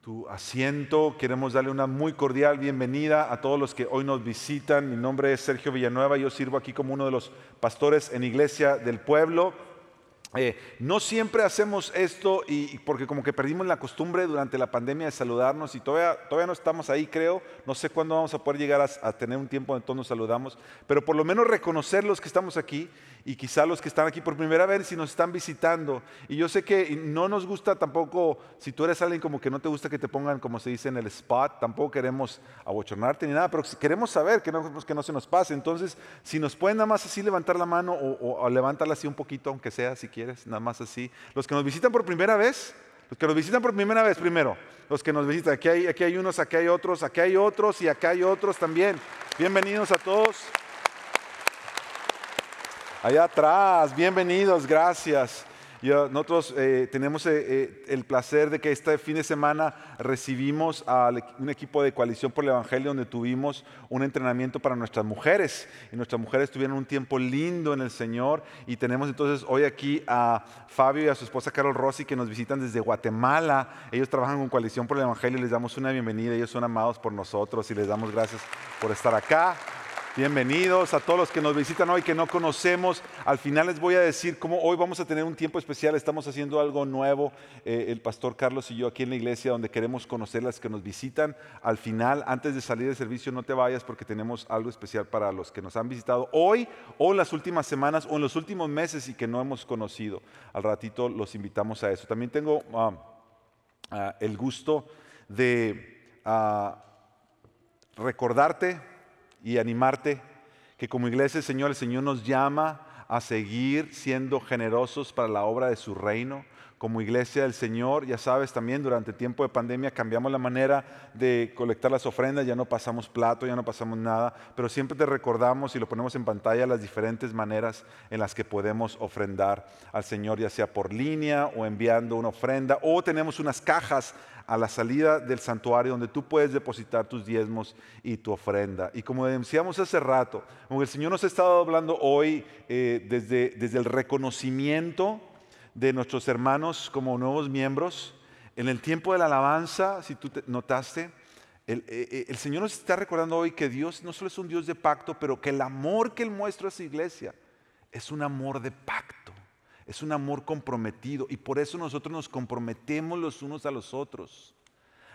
tu asiento. Queremos darle una muy cordial bienvenida a todos los que hoy nos visitan. Mi nombre es Sergio Villanueva, yo sirvo aquí como uno de los pastores en Iglesia del Pueblo. Eh, no siempre hacemos esto y, porque como que perdimos la costumbre durante la pandemia de saludarnos y todavía, todavía no estamos ahí, creo. No sé cuándo vamos a poder llegar a, a tener un tiempo donde todos nos saludamos, pero por lo menos reconocer los que estamos aquí y quizá los que están aquí por primera vez si nos están visitando. Y yo sé que no nos gusta tampoco, si tú eres alguien como que no te gusta que te pongan, como se dice en el spot, tampoco queremos abochornarte ni nada, pero queremos saber que no, que no se nos pase. Entonces, si nos pueden nada más así levantar la mano o, o levantarla así un poquito, aunque sea si quieres, nada más así. Los que nos visitan por primera vez, los que nos visitan por primera vez primero, los que nos visitan, aquí hay, aquí hay unos, aquí hay otros, aquí hay otros y acá hay otros también. Bienvenidos a todos. Allá atrás, bienvenidos, gracias. nosotros eh, tenemos eh, eh, el placer de que este fin de semana recibimos a un equipo de coalición por el Evangelio donde tuvimos un entrenamiento para nuestras mujeres. Y nuestras mujeres tuvieron un tiempo lindo en el Señor. Y tenemos entonces hoy aquí a Fabio y a su esposa Carol Rossi que nos visitan desde Guatemala. Ellos trabajan con coalición por el Evangelio y les damos una bienvenida. Ellos son amados por nosotros y les damos gracias por estar acá. Bienvenidos a todos los que nos visitan hoy que no conocemos. Al final les voy a decir cómo hoy vamos a tener un tiempo especial. Estamos haciendo algo nuevo, eh, el pastor Carlos y yo aquí en la iglesia, donde queremos conocer las que nos visitan. Al final, antes de salir del servicio, no te vayas porque tenemos algo especial para los que nos han visitado hoy o en las últimas semanas o en los últimos meses y que no hemos conocido. Al ratito los invitamos a eso. También tengo ah, ah, el gusto de ah, recordarte y animarte que como iglesia, Señor, el Señor nos llama a seguir siendo generosos para la obra de su reino. Como iglesia del Señor, ya sabes, también durante tiempo de pandemia cambiamos la manera de colectar las ofrendas, ya no pasamos plato, ya no pasamos nada, pero siempre te recordamos y lo ponemos en pantalla las diferentes maneras en las que podemos ofrendar al Señor, ya sea por línea o enviando una ofrenda, o tenemos unas cajas a la salida del santuario donde tú puedes depositar tus diezmos y tu ofrenda. Y como decíamos hace rato, como el Señor nos ha estado hablando hoy eh, desde, desde el reconocimiento de nuestros hermanos como nuevos miembros, en el tiempo de la alabanza, si tú notaste, el, eh, eh, el, Señor nos está recordando hoy que Dios no solo es un Dios de pacto, pero que el amor que Él muestra a su iglesia es un amor de pacto es un amor comprometido y por eso nosotros nos comprometemos los unos a los otros.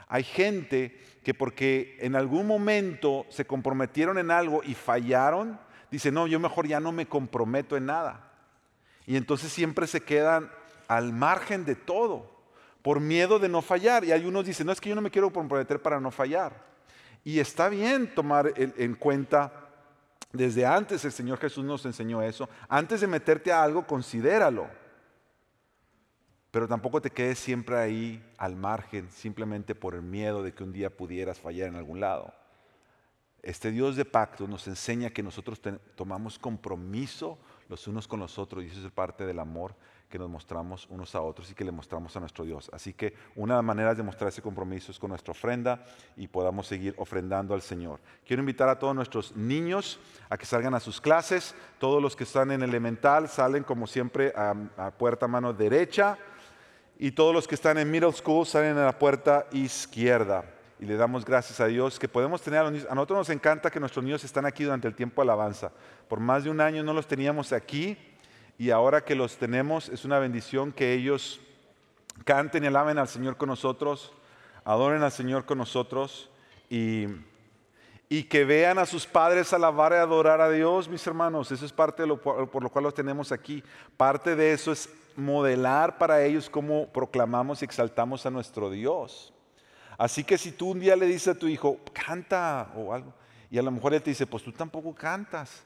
Hay gente que porque en algún momento se comprometieron en algo y fallaron, dice, no, yo mejor ya no me comprometo en nada. Y entonces siempre se quedan al margen de todo, por miedo de no fallar. Y hay unos dicen, no, es que yo no me quiero comprometer para no fallar. Y está bien tomar en cuenta desde antes el Señor Jesús nos enseñó eso. Antes de meterte a algo, considéralo. Pero tampoco te quedes siempre ahí al margen, simplemente por el miedo de que un día pudieras fallar en algún lado. Este Dios de pacto nos enseña que nosotros tomamos compromiso los unos con los otros y eso es parte del amor que nos mostramos unos a otros y que le mostramos a nuestro Dios. Así que una de las maneras de mostrar ese compromiso es con nuestra ofrenda y podamos seguir ofrendando al Señor. Quiero invitar a todos nuestros niños a que salgan a sus clases. Todos los que están en elemental salen como siempre a, puerta mano derecha y todos los que están en middle school salen a la puerta izquierda. Y le damos gracias a Dios que podemos tener a los niños. A nosotros nos encanta que nuestros niños están aquí durante el tiempo de alabanza. Por más de un año no los teníamos aquí y ahora que los tenemos es una bendición que ellos canten y alaben al Señor con nosotros, adoren al Señor con nosotros y, y que vean a sus padres alabar y adorar a Dios, mis hermanos. Eso es parte de lo por lo cual los tenemos aquí. Parte de eso es modelar para ellos cómo proclamamos y exaltamos a nuestro Dios. Así que si tú un día le dices a tu hijo, canta o algo, y a lo mejor él te dice, pues tú tampoco cantas.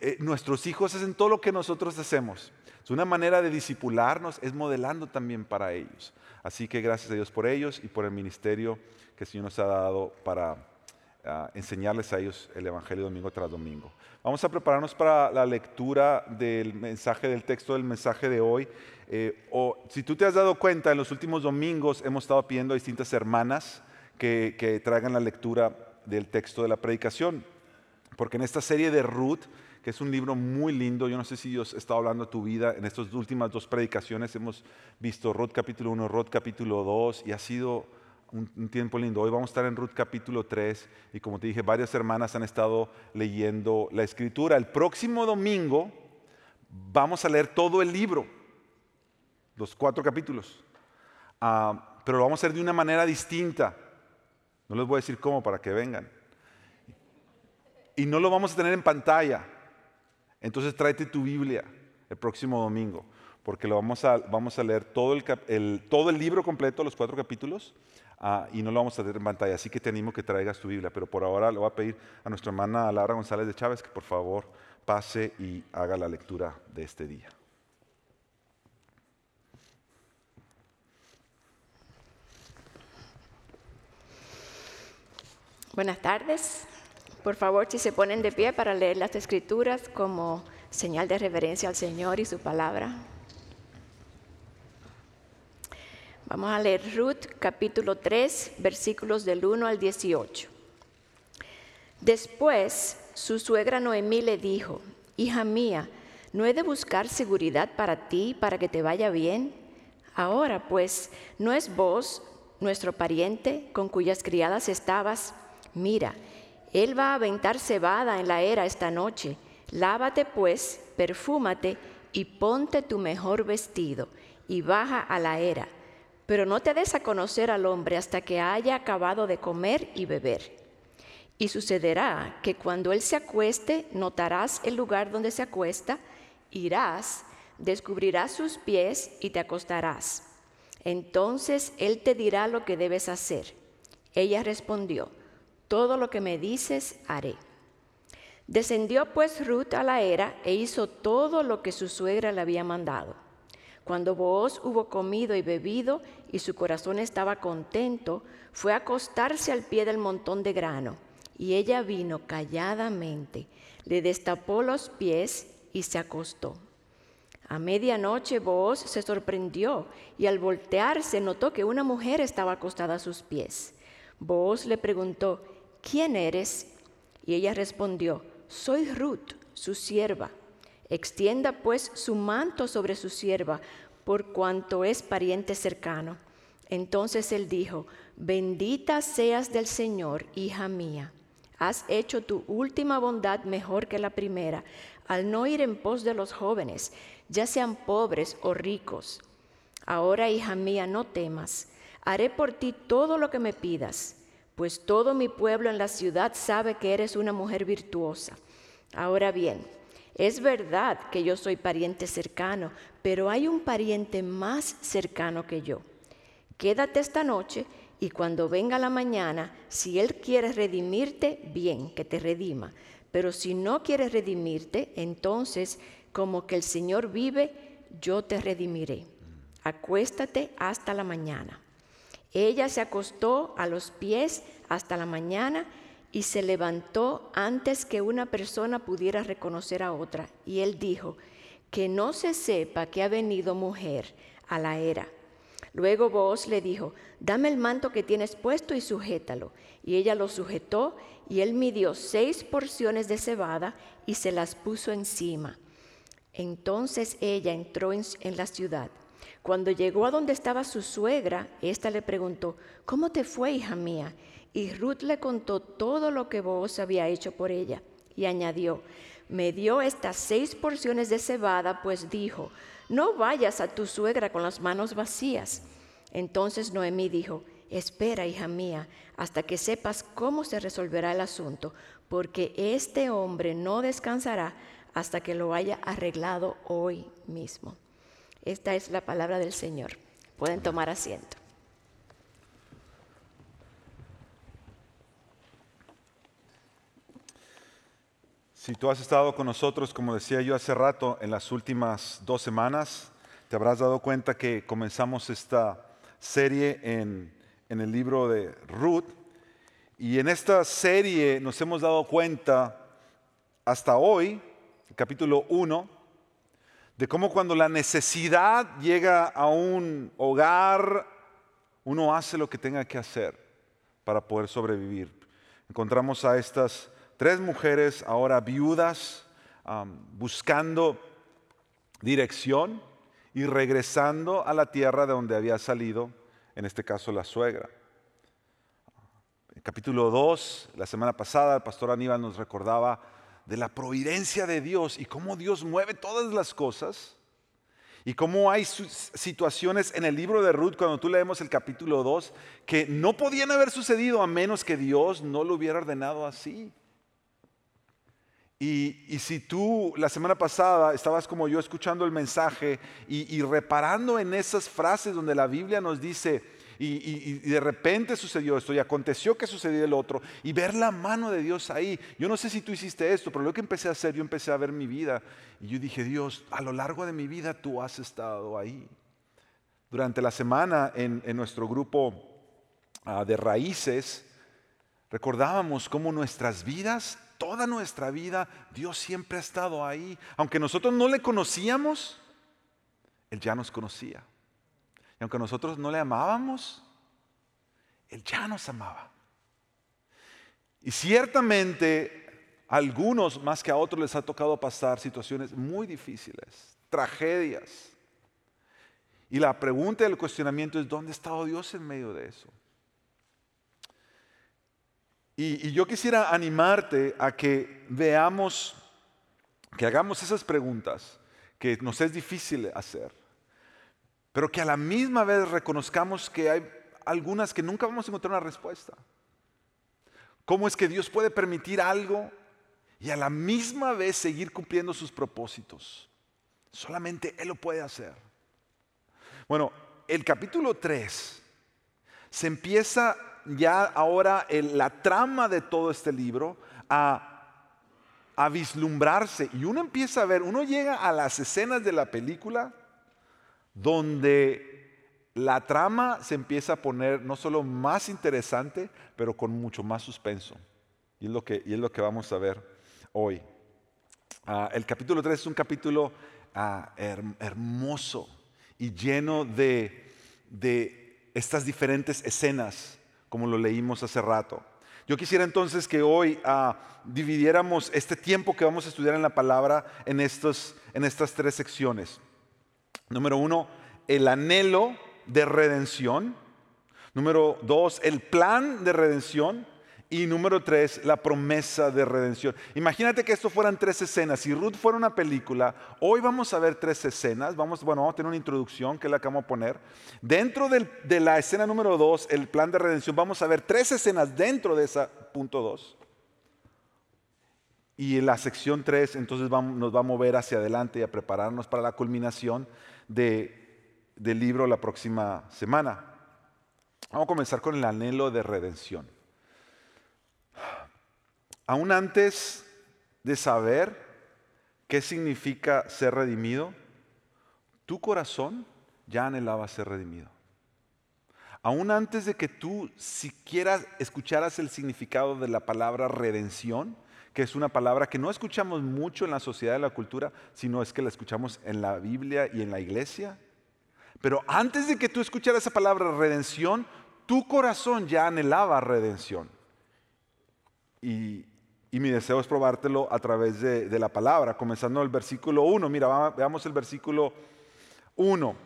Eh, nuestros hijos hacen todo lo que nosotros hacemos. Es una manera de disipularnos, es modelando también para ellos. Así que gracias a Dios por ellos y por el ministerio que el Señor nos ha dado para ah, enseñarles a ellos el Evangelio domingo tras domingo. Vamos a prepararnos para la lectura del mensaje, del texto del mensaje de hoy. Eh, o, si tú te has dado cuenta, en los últimos domingos hemos estado pidiendo a distintas hermanas que, que traigan la lectura del texto de la predicación. porque en esta serie de Ruth, que es un libro muy lindo, yo no sé si Dios está hablando de tu vida, en estas últimas dos predicaciones hemos visto Ruth capítulo 1, Ruth capítulo 2, y ha sido un, tiempo lindo. Hoy vamos a estar en Ruth capítulo 3, y como te dije, varias hermanas han estado leyendo la escritura. El próximo domingo vamos a leer todo el libro, los cuatro capítulos, ah, pero lo vamos a hacer de una manera distinta. No les voy a decir cómo para que vengan. Y no lo vamos a tener en pantalla. Entonces tráete tu Biblia el próximo domingo, porque lo vamos a, vamos a leer todo el, todo el libro completo, los cuatro capítulos, ah, y no lo vamos a tener en pantalla. Así que te animo que traigas tu Biblia. Pero por ahora le voy a pedir a nuestra hermana Laura González de Chávez que por favor pase y haga la lectura de este día. Buenas tardes. Por favor, si se ponen de pie para leer las escrituras como señal de reverencia al Señor y su palabra. Vamos a leer Ruth capítulo 3, versículos del 1 al 18. Después su suegra Noemí le dijo, hija mía, ¿no he de buscar seguridad para ti, para que te vaya bien? Ahora pues, ¿no es vos, nuestro pariente, con cuyas criadas estabas? Mira, él va a aventar cebada en la era esta noche. Lávate pues, perfúmate y ponte tu mejor vestido y baja a la era. Pero no te des a conocer al hombre hasta que haya acabado de comer y beber y sucederá que cuando él se acueste, notarás el lugar donde se acuesta, irás, descubrirás sus pies y te acostarás. Entonces él te dirá lo que debes hacer. Ella respondió, todo lo que me dices haré. Descendió pues Ruth a la era e hizo todo lo que su suegra le había mandado. Cuando Booz hubo comido y bebido y su corazón estaba contento, fue a acostarse al pie del montón de grano y ella vino calladamente, le destapó los pies y se acostó. A medianoche Booz se sorprendió y al voltearse notó que una mujer estaba acostada a sus pies. Booz le preguntó, ¿quién eres? Y ella respondió, soy Ruth, su sierva. Extienda pues su manto sobre su sierva, por cuanto es pariente cercano. Entonces él dijo, bendita seas del Señor, hija mía Has hecho tu última bondad mejor que la primera, al no ir en pos de los jóvenes, ya sean pobres o ricos. Ahora, hija mía, no temas. Haré por ti todo lo que me pidas, pues todo mi pueblo en la ciudad sabe que eres una mujer virtuosa. Ahora bien, es verdad que yo soy pariente cercano, pero hay un pariente más cercano que yo. Quédate esta noche y cuando venga la mañana, si Él quiere redimirte, bien, que te redima. Pero si no quiere redimirte, entonces, como que el Señor vive, yo te redimiré. Acuéstate hasta la mañana. Ella se acostó a los pies hasta la mañana y se levantó antes que una persona pudiera reconocer a otra. Y él dijo, que no se sepa que ha venido mujer a la era Luego vos le dijo, dame el manto que tienes puesto y sujétalo. Y ella lo sujetó y él midió seis porciones de cebada y se las puso encima. Entonces ella entró en, la ciudad. Cuando llegó a donde estaba su suegra, ésta le preguntó, ¿cómo te fue, hija mía? Y Ruth le contó todo lo que vos había hecho por ella. Y añadió, me dio estas seis porciones de cebada, pues dijo, no vayas a tu suegra con las manos vacías. Entonces Noemí dijo, espera, hija mía, hasta que sepas cómo se resolverá el asunto, porque este hombre no descansará hasta que lo haya arreglado hoy mismo. Esta es la palabra del Señor. Pueden tomar asiento. Si tú has estado con nosotros, como decía yo hace rato, en las últimas dos semanas, te habrás dado cuenta que comenzamos esta serie en, el libro de Ruth. Y en esta serie nos hemos dado cuenta hasta hoy, capítulo 1, de cómo cuando la necesidad llega a un hogar, uno hace lo que tenga que hacer para poder sobrevivir. Encontramos a estas tres mujeres ahora viudas buscando dirección y regresando a la tierra de donde había salido, en este caso la suegra. En capítulo 2, la semana pasada, el pastor Aníbal nos recordaba de la providencia de Dios y cómo Dios mueve todas las cosas y cómo hay situaciones en el libro de Ruth, cuando tú leemos el capítulo 2, que no podían haber sucedido a menos que Dios no lo hubiera ordenado así. Y, si tú la semana pasada estabas como yo escuchando el mensaje y, reparando en esas frases donde la Biblia nos dice, y, de repente sucedió esto y aconteció que sucedió el otro, y ver la mano de Dios ahí. Yo no sé si tú hiciste esto, pero lo que empecé a hacer, yo empecé a ver mi vida y yo dije, Dios, a lo largo de mi vida tú has estado ahí. Durante la semana en, nuestro grupo ah, de raíces, recordábamos cómo nuestras vidas toda nuestra vida Dios siempre ha estado ahí. Aunque nosotros no le conocíamos, Él ya nos conocía. Y aunque nosotros no le amábamos, Él ya nos amaba. Y ciertamente a algunos más que a otros les ha tocado pasar situaciones muy difíciles, tragedias. Y la pregunta del cuestionamiento es, ¿dónde ha estado Dios en medio de eso? Y, yo quisiera animarte a que veamos, que hagamos esas preguntas que nos es difícil hacer, pero que a la misma vez reconozcamos que hay algunas que nunca vamos a encontrar una respuesta. ¿Cómo es que Dios puede permitir algo y a la misma vez seguir cumpliendo sus propósitos? Solamente Él lo puede hacer. Bueno, el capítulo 3 se empieza ya ahora la trama de todo este libro a, vislumbrarse y uno empieza a ver, uno llega a las escenas de la película donde la trama se empieza a poner no solo más interesante, pero con mucho más suspenso. Y es lo que, y es lo que vamos a ver hoy. Ah, el capítulo 3 es un capítulo ah, hermoso y lleno de, de estas diferentes escenas como lo leímos hace rato. Yo quisiera entonces que hoy ah, dividiéramos este tiempo que vamos a estudiar en la palabra en, estos, en estas tres secciones. Número uno, el anhelo de redención. Número dos, el plan de redención. Y número tres, la promesa de redención. Imagínate que esto fueran tres escenas. Si Ruth fuera una película, hoy vamos a ver tres escenas. Vamos, bueno, vamos a tener una introducción que es la que a poner. Dentro de la escena número dos, el plan de redención, vamos a ver tres escenas dentro de esa punto dos. Y en la sección tres, entonces nos va a mover hacia adelante y a prepararnos para la culminación del libro la próxima semana. Vamos a comenzar con el anhelo de redención. Aún antes de saber qué significa ser redimido, tu corazón ya anhelaba ser redimido. Aún antes de que tú siquiera escucharas el significado de la palabra redención, que es una palabra que no escuchamos mucho en la sociedad y la cultura, sino es que la escuchamos en la Biblia y en la iglesia. Pero antes de que tú escucharas esa palabra redención, tu corazón ya anhelaba redención. Y, y mi deseo es probártelo a través de, la palabra, comenzando el versículo 1. Mira, veamos el versículo 1.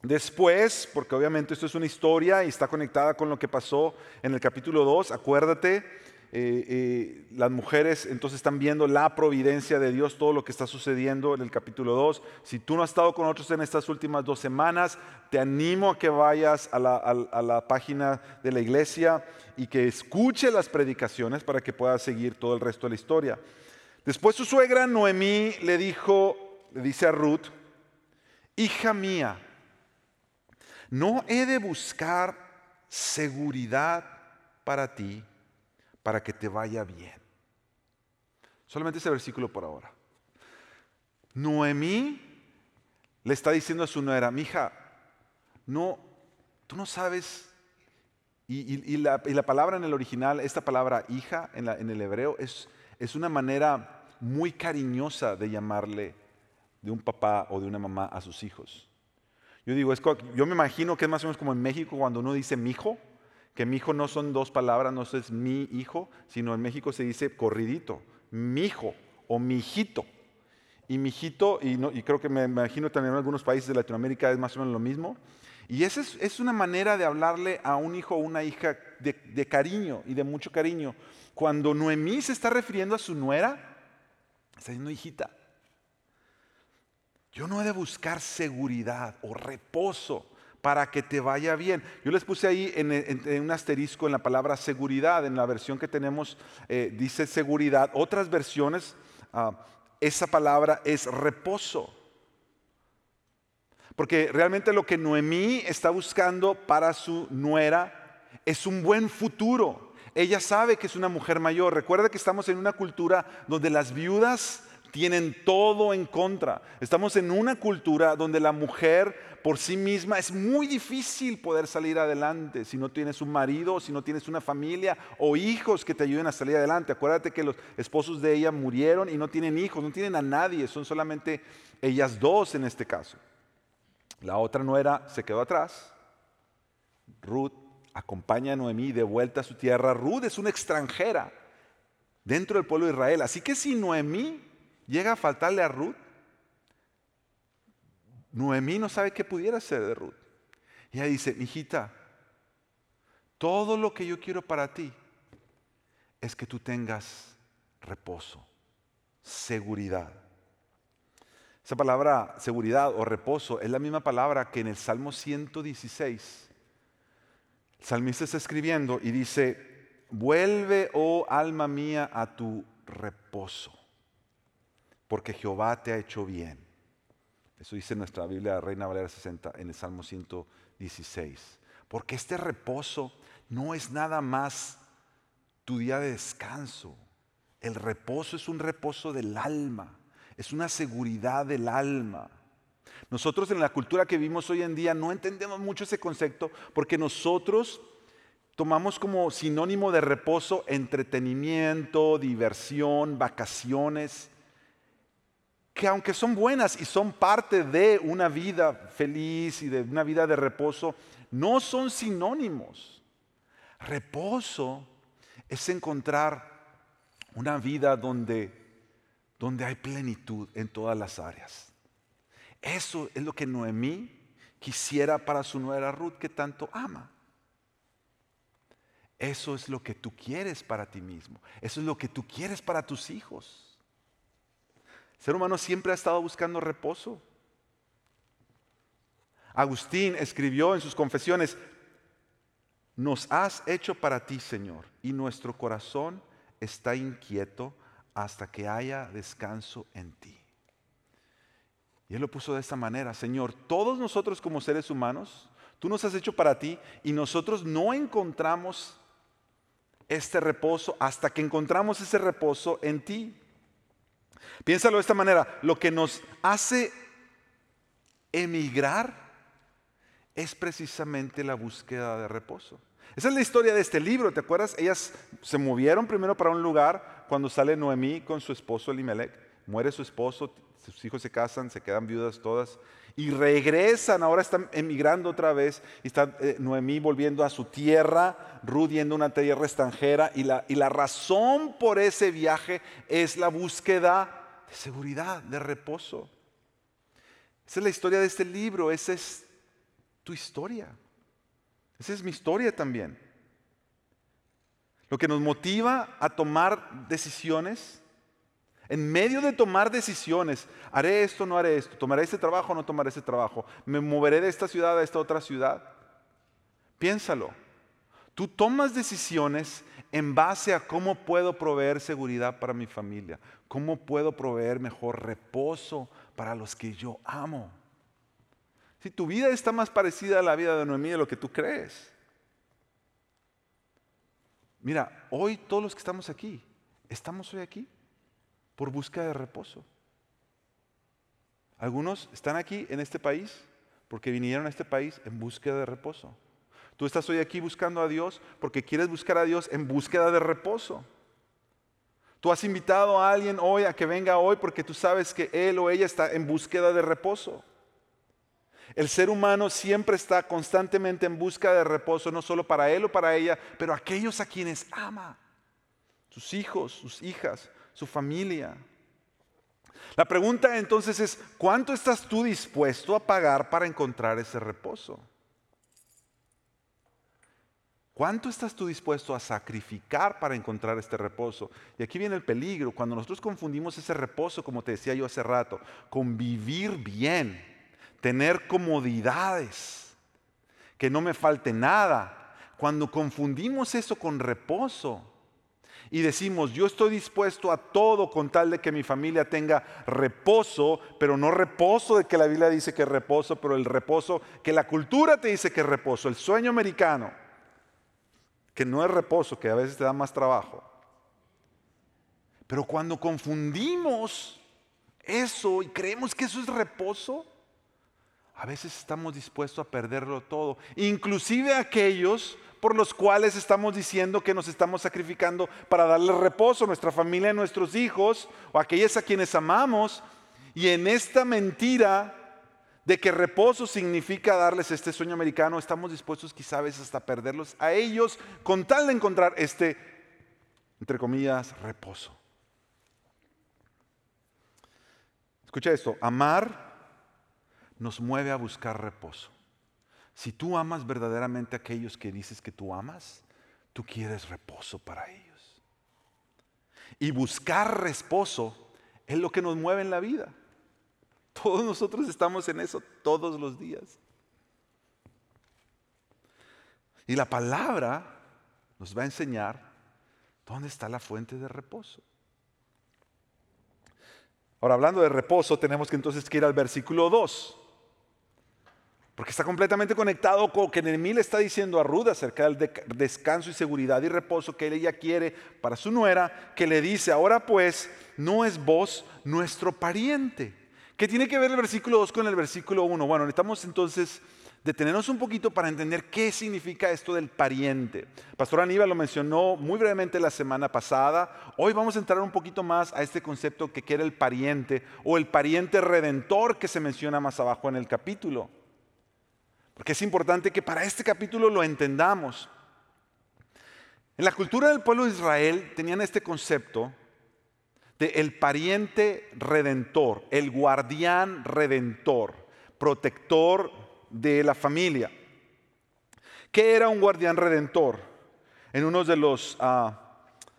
Después, porque obviamente esto es una historia y está conectada con lo que pasó en el capítulo 2, acuérdate eh, eh, las mujeres entonces están viendo la providencia de Dios, todo lo que está sucediendo en el capítulo 2. Si tú no has estado con nosotros en estas últimas dos semanas, te animo a que vayas a la, a la página de la iglesia y que escuche las predicaciones para que puedas seguir todo el resto de la historia. Después su suegra Noemí le dijo, le dice a Ruth, hija mía, no he de buscar seguridad para ti para que te vaya bien. Solamente ese versículo por ahora. Noemí le está diciendo a su nuera, mi hija, no, tú no sabes, y, la, palabra en el original, esta palabra hija en, en el hebreo, es, es una manera muy cariñosa de llamarle de un papá o de una mamá a sus hijos. Yo digo, es, yo me imagino que es más o menos como en México cuando uno dice mi hijo, que mi hijo no son dos palabras, no es mi hijo, sino en México se dice corridito, mi hijo o mi hijito. Y mi hijito, y, creo que me imagino también en algunos países de Latinoamérica es más o menos lo mismo. Y esa es, una manera de hablarle a un hijo o una hija de, de cariño y de mucho cariño. Cuando Noemí se está refiriendo a su nuera, está diciendo, hijita, yo no he de buscar seguridad o reposo para que te vaya bien. Yo les puse ahí en, un asterisco en la palabra seguridad, en la versión que tenemos eh, dice seguridad. Otras versiones, ah, esa palabra es reposo. Porque realmente lo que Noemí está buscando para su nuera es un buen futuro. Ella sabe que es una mujer mayor. Recuerda que estamos en una cultura donde las viudas tienen todo en contra. Estamos en una cultura donde la mujer por sí misma es muy difícil poder salir adelante si no tienes un marido, si no tienes una familia o hijos que te ayuden a salir adelante. Acuérdate que los esposos de ella murieron y no tienen hijos, no tienen a nadie, son solamente ellas dos en este caso. La otra nuera se quedó atrás. Ruth acompaña a Noemí de vuelta a su tierra. Ruth es una extranjera dentro del pueblo de Israel. Así que si Noemí llega a faltarle a Ruth, Noemí no sabe qué pudiera ser de Ruth. Y ella dice, hijita, todo lo que yo quiero para ti es que tú tengas reposo, seguridad. Esa palabra seguridad o reposo es la misma palabra que en el Salmo 116. El salmista está escribiendo y dice, vuelve, oh alma mía, a tu reposo porque Jehová te ha hecho bien. Eso dice nuestra Biblia Reina Valera 60 en el Salmo 116. Porque este reposo no es nada más tu día de descanso. El reposo es un reposo del alma, es una seguridad del alma. Nosotros en la cultura que vivimos hoy en día no entendemos mucho ese concepto porque nosotros tomamos como sinónimo de reposo entretenimiento, diversión, vacaciones que aunque son buenas y son parte de una vida feliz y de una vida de reposo, no son sinónimos. Reposo es encontrar una vida donde, donde hay plenitud en todas las áreas. Eso es lo que Noemí quisiera para su nuera Ruth que tanto ama. Eso es lo que tú quieres para ti mismo. Eso es lo que tú quieres para tus hijos ser humano siempre ha estado buscando reposo. Agustín escribió en sus confesiones, nos has hecho para ti, Señor, y nuestro corazón está inquieto hasta que haya descanso en ti. Y él lo puso de esta manera, Señor, todos nosotros como seres humanos, tú nos has hecho para ti y nosotros no encontramos este reposo hasta que encontramos ese reposo en ti. Piénsalo de esta manera, lo que nos hace emigrar es precisamente la búsqueda de reposo. Esa es la historia de este libro, ¿te acuerdas? Ellas se movieron primero para un lugar cuando sale Noemí con su esposo Elimelech. Muere su esposo, sus hijos se casan, se quedan viudas todas y regresan, ahora están emigrando otra vez y está eh, Noemí volviendo a su tierra, Ruth yendo a una tierra extranjera y la, y la razón por ese viaje es la búsqueda de seguridad, de reposo. Esa es la historia de este libro, esa es tu historia. Esa es mi historia también. Lo que nos motiva a tomar decisiones, en medio de tomar decisiones, haré esto, no haré esto, tomaré este trabajo, no tomaré ese trabajo, me moveré de esta ciudad a esta otra ciudad. Piénsalo. Tú tomas decisiones en base a cómo puedo proveer seguridad para mi familia, cómo puedo proveer mejor reposo para los que yo amo. Si tu vida está más parecida a la vida de Noemí de lo que tú crees. Mira, hoy todos los que estamos aquí, estamos hoy aquí por búsqueda de reposo. Algunos están aquí en este país porque vinieron a este país en búsqueda de reposo. Tú estás hoy aquí buscando a Dios porque quieres buscar a Dios en búsqueda de reposo. Tú has invitado a alguien hoy a que venga hoy porque tú sabes que él o ella está en búsqueda de reposo. El ser humano siempre está constantemente en busca de reposo, no solo para él o para ella, pero aquellos a quienes ama, sus hijos, sus hijas, su familia. La pregunta entonces es, ¿cuánto estás tú dispuesto a pagar para encontrar ese reposo? ¿Cuánto estás tú dispuesto a sacrificar para encontrar este reposo? Y aquí viene el peligro, cuando nosotros confundimos ese reposo, como te decía yo hace rato, con vivir bien, tener comodidades, que no me falte nada. Cuando confundimos eso con reposo y decimos, yo estoy dispuesto a todo con tal de que mi familia tenga reposo, pero no reposo de que la Biblia dice que es reposo, pero el reposo que la cultura te dice que es reposo, el sueño americano que no es reposo, que a veces te da más trabajo. Pero cuando confundimos eso y creemos que eso es reposo, a veces estamos dispuestos a perderlo todo, inclusive aquellos por los cuales estamos diciendo que nos estamos sacrificando para darle reposo a nuestra familia, a nuestros hijos o a aquellos a quienes amamos. Y en esta mentira de que reposo significa darles este sueño americano, estamos dispuestos quizá a veces hasta perderlos a ellos con tal de encontrar este, entre comillas, reposo. Escucha esto, amar nos mueve a buscar reposo. Si tú amas verdaderamente a aquellos que dices que tú amas, tú quieres reposo para ellos. Y buscar reposo es lo que nos mueve en la vida. Todos nosotros estamos en eso todos los días. Y la palabra nos va a enseñar dónde está la fuente de reposo. Ahora, hablando de reposo, tenemos que entonces ir al versículo 2. Porque está completamente conectado con lo que Nehemí le está diciendo a Ruth acerca del descanso y seguridad y reposo que ella quiere para su nuera, que le dice, ahora pues, no es vos nuestro pariente ¿Qué tiene que ver el versículo 2 con el versículo 1? Bueno, necesitamos entonces detenernos un poquito para entender qué significa esto del pariente. Pastor Aníbal lo mencionó muy brevemente la semana pasada. Hoy vamos a entrar un poquito más a este concepto que quiere el pariente o el pariente redentor que se menciona más abajo en el capítulo. Porque es importante que para este capítulo lo entendamos. En la cultura del pueblo de Israel tenían este concepto el pariente redentor, el guardián redentor, protector de la familia. ¿Qué era un guardián redentor? En uno de los ah,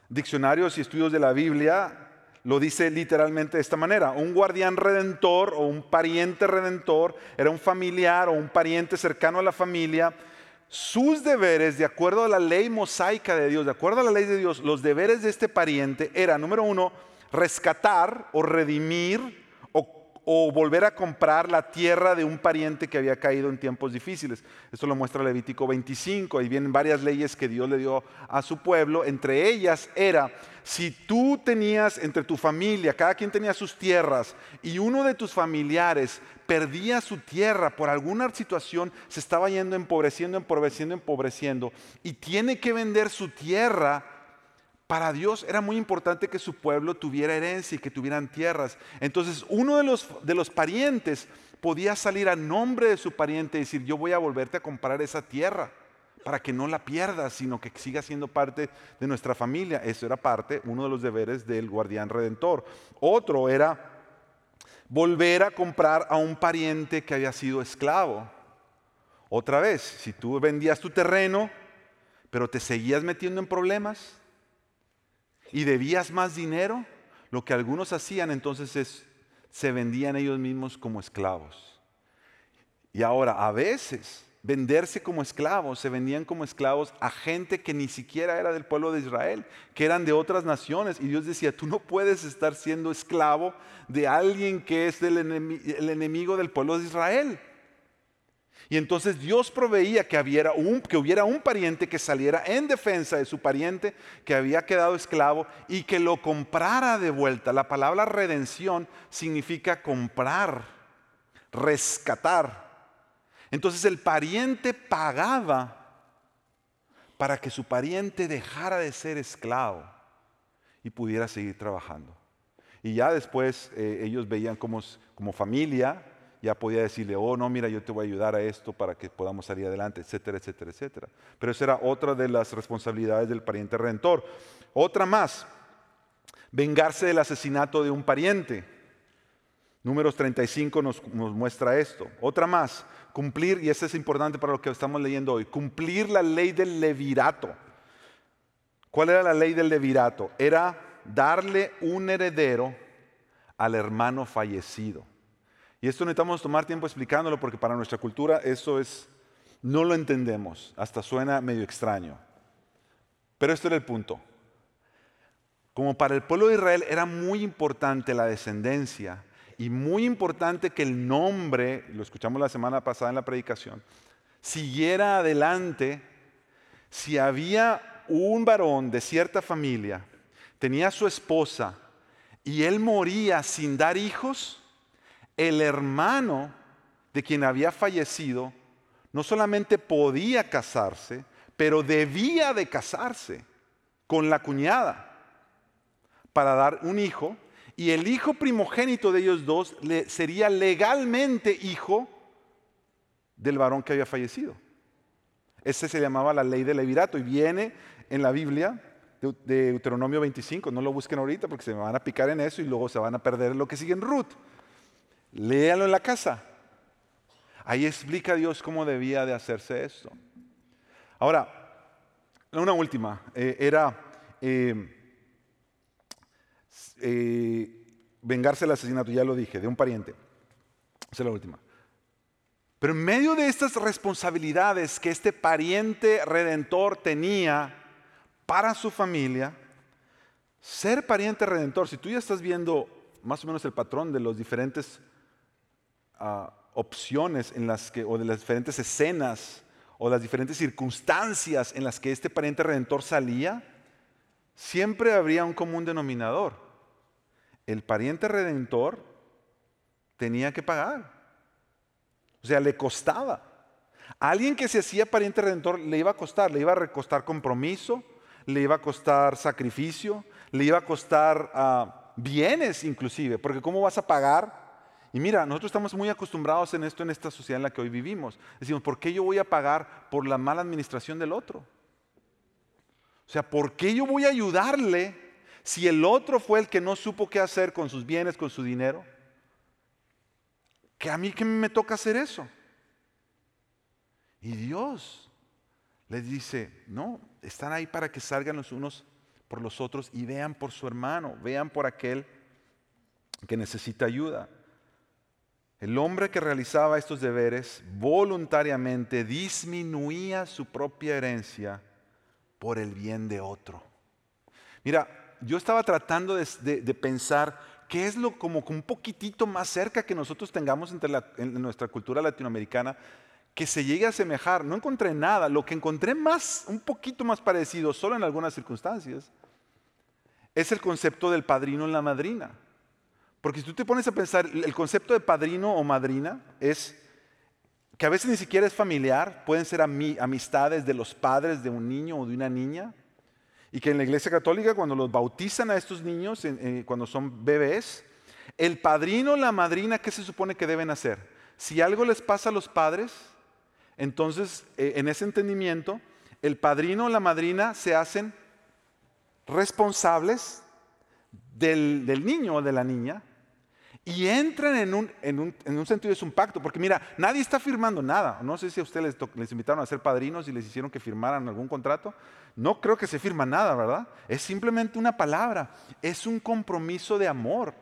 diccionarios y estudios de la Biblia lo dice literalmente de esta manera. Un guardián redentor o un pariente redentor era un familiar o un pariente cercano a la familia. Sus deberes, de acuerdo a la ley mosaica de Dios, de acuerdo a la ley de Dios, los deberes de este pariente era, número uno, rescatar o redimir o, volver a comprar la tierra de un pariente que había caído en tiempos difíciles. Esto lo muestra Levítico 25. Ahí vienen varias leyes que Dios le dio a su pueblo. Entre ellas era, si tú tenías entre tu familia, cada quien tenía sus tierras, y uno de tus familiares perdía su tierra por alguna situación, se estaba yendo empobreciendo, empobreciendo, empobreciendo, y tiene que vender su tierra para Dios era muy importante que su pueblo tuviera herencia y que tuvieran tierras. Entonces uno de los, de los parientes podía salir a nombre de su pariente y decir, yo voy a volverte a comprar esa tierra para que no la pierdas, sino que siga siendo parte de nuestra familia. Eso era parte, uno de los deberes del guardián redentor. Otro era volver a comprar a un pariente que había sido esclavo. Otra vez, si tú vendías tu terreno, pero te seguías metiendo en problemas, y debías más dinero, lo que algunos hacían entonces es, se vendían ellos mismos como esclavos. Y ahora, a veces, venderse como esclavos, se vendían como esclavos a gente que ni siquiera era del pueblo de Israel, que eran de otras naciones. Y Dios decía, tú no puedes estar siendo esclavo de alguien que es el enemigo del pueblo de Israel. Y entonces Dios proveía que, hubiera un, que hubiera un pariente que saliera en defensa de su pariente que había quedado esclavo y que lo comprara de vuelta. La palabra redención significa comprar, rescatar. Entonces el pariente pagaba para que su pariente dejara de ser esclavo y pudiera seguir trabajando. Y ya después eh, ellos veían como, como familia ya podía decirle, oh, no, mira, yo te voy a ayudar a esto para que podamos salir adelante, etcétera, etcétera, etcétera. Pero esa era otra de las responsabilidades del pariente redentor. Otra más, vengarse del asesinato de un pariente. Números 35 nos, nos muestra esto. Otra más, cumplir, y eso es importante para lo que estamos leyendo hoy, cumplir la ley del levirato. ¿Cuál era la ley del levirato? Era darle un heredero al hermano fallecido. Y esto necesitamos tomar tiempo explicándolo porque para nuestra cultura eso es, no lo entendemos, hasta suena medio extraño. Pero esto era el punto. Como para el pueblo de Israel era muy importante la descendencia y muy importante que el nombre, lo escuchamos la semana pasada en la predicación, siguiera adelante, si había un varón de cierta familia, tenía su esposa y él moría sin dar hijos, el hermano de quien había fallecido no solamente podía casarse, pero debía de casarse con la cuñada para dar un hijo y el hijo primogénito de ellos dos sería legalmente hijo del varón que había fallecido. Ese se llamaba la ley del levirato y viene en la Biblia de Deuteronomio 25. No lo busquen ahorita porque se me van a picar en eso y luego se van a perder lo que sigue en Ruth. Léalo en la casa. Ahí explica Dios cómo debía de hacerse esto. Ahora, una última, eh, era eh, eh, vengarse del asesinato, ya lo dije, de un pariente. Esa es la última. Pero en medio de estas responsabilidades que este pariente redentor tenía para su familia, ser pariente redentor, si tú ya estás viendo más o menos el patrón de los diferentes opciones en las que, o de las diferentes escenas o las diferentes circunstancias en las que este pariente redentor salía, siempre habría un común denominador. El pariente redentor tenía que pagar. O sea, le costaba. alguien que se hacía pariente redentor le iba a costar, le iba a costar compromiso, le iba a costar sacrificio, le iba a costar ah, bienes inclusive, porque ¿cómo vas a pagar y mira, nosotros estamos muy acostumbrados en esto, en esta sociedad en la que hoy vivimos. Decimos, ¿por qué yo voy a pagar por la mala administración del otro? O sea, ¿por qué yo voy a ayudarle si el otro fue el que no supo qué hacer con sus bienes, con su dinero? Que a mí que me toca hacer eso. Y Dios les dice, no, están ahí para que salgan los unos por los otros y vean por su hermano, vean por aquel que necesita ayuda. El hombre que realizaba estos deberes voluntariamente disminuía su propia herencia por el bien de otro. Mira, yo estaba tratando de, pensar qué es lo como un poquitito más cerca que nosotros tengamos entre en nuestra cultura latinoamericana que se llegue a asemejar. No encontré nada. Lo que encontré más, un poquito más parecido, solo en algunas circunstancias, es el concepto del padrino en la madrina. Porque si tú te pones a pensar, el concepto de padrino o madrina es que a veces ni siquiera es familiar, pueden ser amistades de los padres de un niño o de una niña, y que en la iglesia católica cuando los bautizan a estos niños, cuando son bebés, el padrino o la madrina, ¿qué se supone que deben hacer? Si algo les pasa a los padres, entonces eh, en ese entendimiento, el padrino o la madrina se hacen responsables del, del niño o de la niña y entran en un, en, un, en un, sentido, es un pacto, porque mira, nadie está firmando nada. No sé si a ustedes les, les, invitaron a ser padrinos y les hicieron que firmaran algún contrato. No creo que se firma nada, ¿verdad? Es simplemente una palabra, es un compromiso de amor.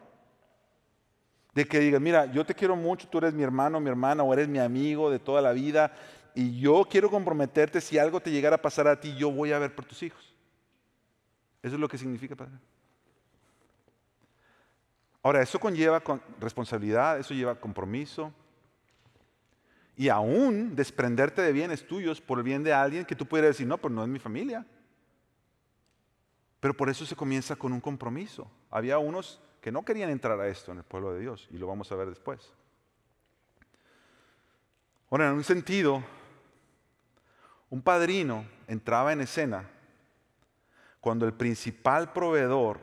De que digan, mira, yo te quiero mucho, tú eres mi hermano, mi hermana, o eres mi amigo de toda la vida, y yo quiero comprometerte, si algo te llegara a pasar a ti, yo voy a ver por tus hijos. Eso es lo que significa, Padre. Ahora, eso conlleva responsabilidad, eso lleva compromiso. Y aún desprenderte de bienes tuyos por el bien de alguien que tú pudieras decir, no, pero no es mi familia. Pero por eso se comienza con un compromiso. Había unos que no querían entrar a esto en el pueblo de Dios y lo vamos a ver después. Ahora, en un sentido, un padrino entraba en escena cuando el principal proveedor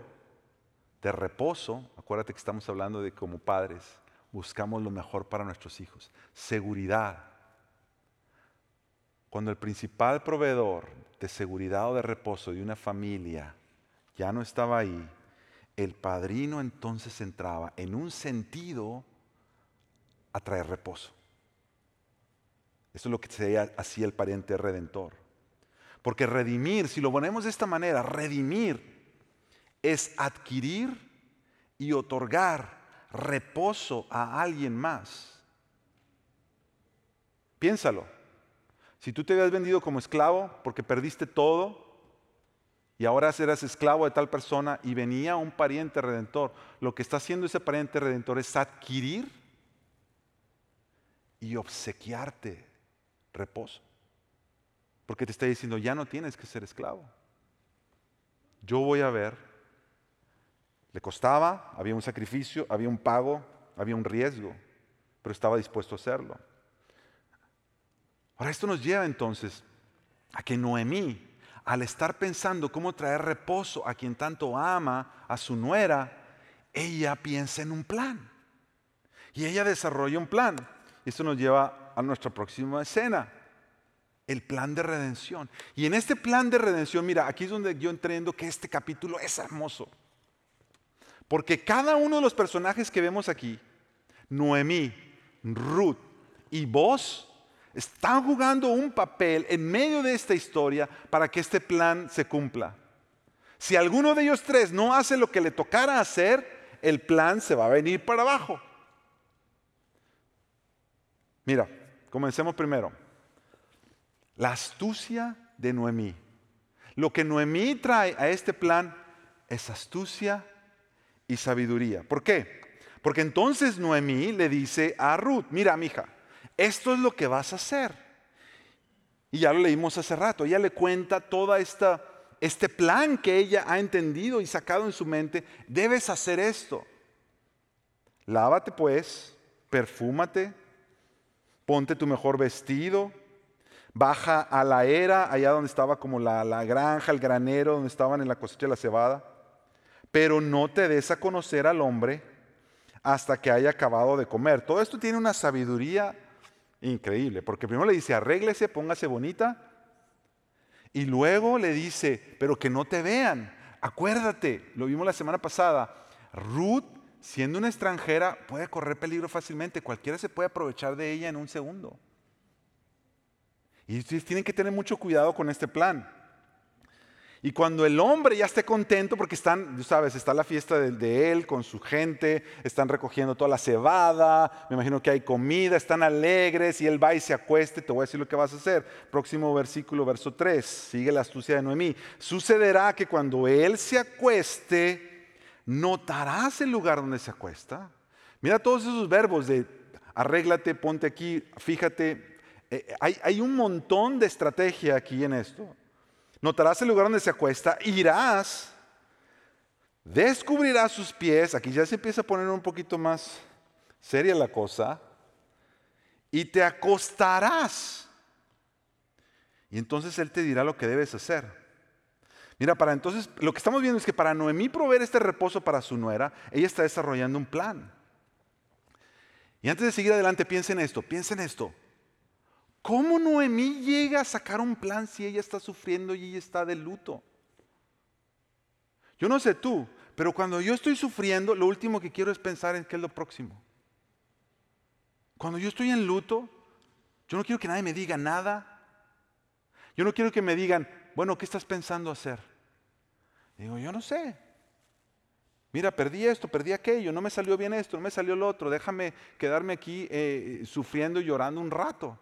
de reposo, acuérdate que estamos hablando de como padres, buscamos lo mejor para nuestros hijos. Seguridad. Cuando el principal proveedor de seguridad o de reposo de una familia ya no estaba ahí, el padrino entonces entraba en un sentido a traer reposo. Eso es lo que se hacía el pariente redentor. Porque redimir, si lo ponemos de esta manera, redimir es adquirir y otorgar reposo a alguien más. Piénsalo. Si tú te habías vendido como esclavo porque perdiste todo y ahora eras esclavo de tal persona y venía un pariente redentor, lo que está haciendo ese pariente redentor es adquirir y obsequiarte reposo. Porque te está diciendo, ya no tienes que ser esclavo. Yo voy a ver. Le costaba, había un sacrificio, había un pago, había un riesgo, pero estaba dispuesto a hacerlo. Ahora esto nos lleva entonces a que Noemí, al estar pensando cómo traer reposo a quien tanto ama, a su nuera, ella piensa en un plan. Y ella desarrolla un plan. Esto nos lleva a nuestra próxima escena, el plan de redención. Y en este plan de redención, mira, aquí es donde yo entiendo que este capítulo es hermoso. Porque cada uno de los personajes que vemos aquí, Noemí, Ruth y vos, están jugando un papel en medio de esta historia para que este plan se cumpla. Si alguno de ellos tres no hace lo que le tocara hacer, el plan se va a venir para abajo. Mira, comencemos primero. La astucia de Noemí. Lo que Noemí trae a este plan es astucia y sabiduría. ¿Por qué? Porque entonces Noemí le dice a Ruth, mira, mija, esto es lo que vas a hacer. Y ya lo leímos hace rato, ella le cuenta toda esta este plan que ella ha entendido y sacado en su mente, debes hacer esto. Lávate pues, perfúmate, ponte tu mejor vestido, baja a la era, allá donde estaba como la, la, granja, el granero, donde estaban en la cosecha de la cebada, pero no te des a conocer al hombre hasta que haya acabado de comer. Todo esto tiene una sabiduría Increíble, porque primero le dice, arréglese, póngase bonita, y luego le dice, pero que no te vean. Acuérdate, lo vimos la semana pasada, Ruth, siendo una extranjera, puede correr peligro fácilmente, cualquiera se puede aprovechar de ella en un segundo. Y ustedes tienen que tener mucho cuidado con este plan. Y cuando el hombre ya esté contento, porque están, sabes, está la fiesta de, él con su gente, están recogiendo toda la cebada, me imagino que hay comida, están alegres y él va y se acueste, te voy a decir lo que vas a hacer. Próximo versículo, verso 3, sigue la astucia de Noemí. Sucederá que cuando él se acueste, notarás el lugar donde se acuesta. Mira todos esos verbos de arréglate, ponte aquí, fíjate. Eh, hay, hay un montón de estrategia aquí en esto. Notarás el lugar donde se acuesta, irás, descubrirás sus pies, aquí ya se empieza a poner un poquito más seria la cosa, y te acostarás. Y entonces Él te dirá lo que debes hacer. Mira, para entonces, lo que estamos viendo es que para Noemí proveer este reposo para su nuera, ella está desarrollando un plan. Y antes de seguir adelante, piensa en esto, piensa en esto. ¿Cómo Noemí llega a sacar un plan si ella está sufriendo y ella está de luto? Yo no sé tú, pero cuando yo estoy sufriendo, lo último que quiero es pensar en qué es lo próximo. Cuando yo estoy en luto, yo no quiero que nadie me diga nada. Yo no quiero que me digan, bueno, ¿qué estás pensando hacer? Digo, yo no sé. Mira, perdí esto, perdí aquello, no me salió bien esto, no me salió lo otro, déjame quedarme aquí eh, sufriendo y llorando un rato.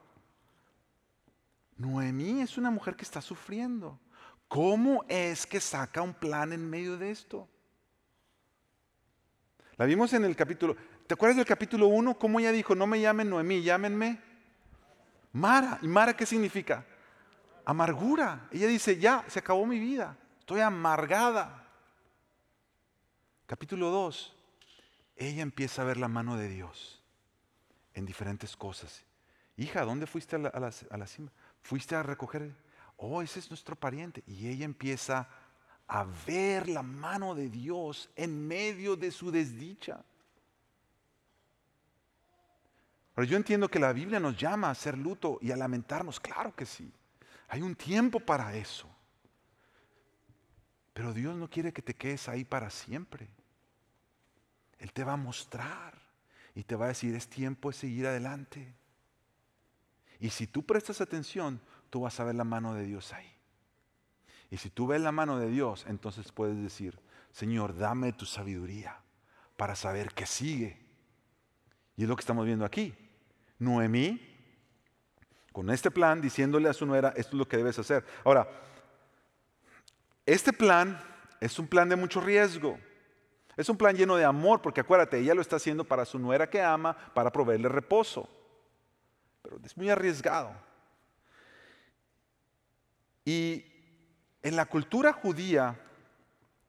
Noemí es una mujer que está sufriendo. ¿Cómo es que saca un plan en medio de esto? La vimos en el capítulo, ¿te acuerdas del capítulo 1? ¿Cómo ella dijo, no me llamen Noemí, llámenme Mara? ¿Y Mara qué significa? Amargura. Ella dice, ya, se acabó mi vida, estoy amargada. Capítulo 2, ella empieza a ver la mano de Dios en diferentes cosas. Hija, ¿dónde fuiste a la, a la cima? Fuiste a recoger, oh, ese es nuestro pariente. Y ella empieza a ver la mano de Dios en medio de su desdicha. Ahora, yo entiendo que la Biblia nos llama a hacer luto y a lamentarnos, claro que sí. Hay un tiempo para eso. Pero Dios no quiere que te quedes ahí para siempre. Él te va a mostrar y te va a decir, es tiempo de seguir adelante. Y si tú prestas atención, tú vas a ver la mano de Dios ahí. Y si tú ves la mano de Dios, entonces puedes decir, Señor, dame tu sabiduría para saber qué sigue. Y es lo que estamos viendo aquí. Noemí, con este plan, diciéndole a su nuera, esto es lo que debes hacer. Ahora, este plan es un plan de mucho riesgo. Es un plan lleno de amor, porque acuérdate, ella lo está haciendo para su nuera que ama, para proveerle reposo. Pero es muy arriesgado. Y en la cultura judía,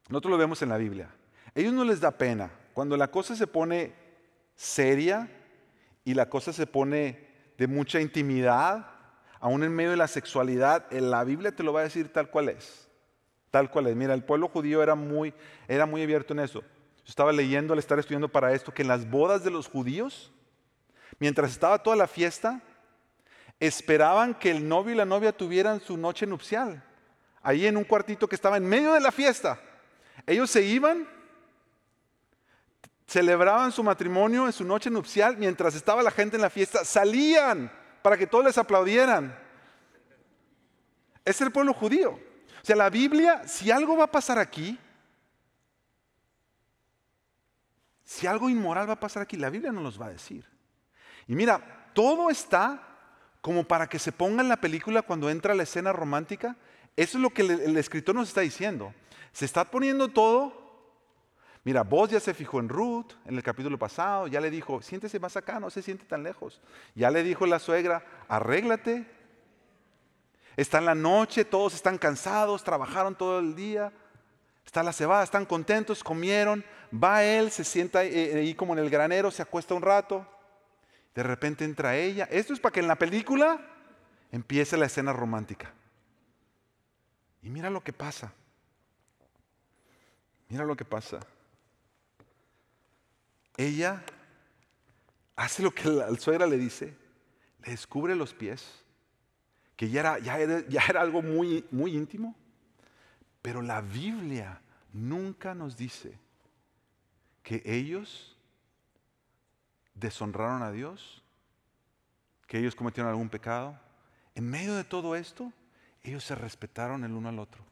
nosotros lo vemos en la Biblia, a ellos no les da pena. Cuando la cosa se pone seria y la cosa se pone de mucha intimidad, aún en medio de la sexualidad, en la Biblia te lo va a decir tal cual es. Tal cual es. Mira, el pueblo judío era muy, era muy abierto en eso. Yo estaba leyendo al estar estudiando para esto que en las bodas de los judíos, mientras estaba toda la fiesta, esperaban que el novio y la novia tuvieran su noche nupcial, ahí en un cuartito que estaba en medio de la fiesta. Ellos se iban, celebraban su matrimonio en su noche nupcial, mientras estaba la gente en la fiesta, salían para que todos les aplaudieran. Es el pueblo judío. O sea, la Biblia, si algo va a pasar aquí, si algo inmoral va a pasar aquí, la Biblia no los va a decir. Y mira, todo está como para que se ponga en la película cuando entra la escena romántica. Eso es lo que el, escritor nos está diciendo. Se está poniendo todo. Mira, vos ya se fijó en Ruth en el capítulo pasado, ya le dijo, siéntese más acá, no se siente tan lejos. Ya le dijo la suegra, arréglate. Está en la noche, todos están cansados, trabajaron todo el día. Está la cebada, están contentos, comieron. Va él, se sienta eh, ahí como en el granero, se acuesta un rato. De repente entra ella. Esto es para que en la película empiece la escena romántica. Y mira lo que pasa. Mira lo que pasa. Ella hace lo que la suegra le dice, le descubre los pies, que ya era, algo muy íntimo, pero la Biblia nunca nos dice que ellos deshonraron a Dios, que ellos cometieron algún pecado. En medio de todo esto, ellos se respetaron el uno al otro.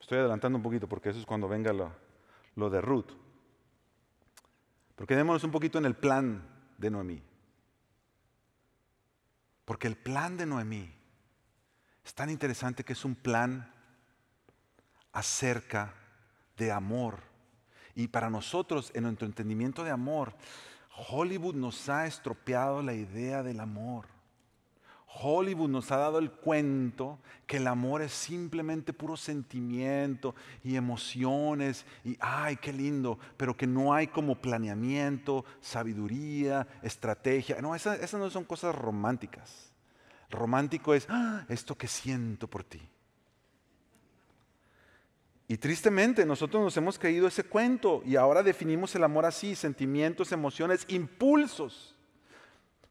Estoy adelantando un poquito porque eso es cuando venga lo, de Ruth. Pero quedémonos un poquito en el plan de Noemí. Porque el plan de Noemí es tan interesante que es un plan acerca de amor y para nosotros, en nuestro entendimiento de amor, Hollywood nos ha estropeado la idea del amor. Hollywood nos ha dado el cuento que el amor es simplemente puro sentimiento y emociones y ay, qué lindo, pero que no hay como planeamiento, sabiduría, estrategia. No, esas, no son cosas románticas. Romántico es ah, esto que siento por ti. Y tristemente nosotros nos hemos creído ese cuento y ahora definimos el amor así, sentimientos, emociones, impulsos.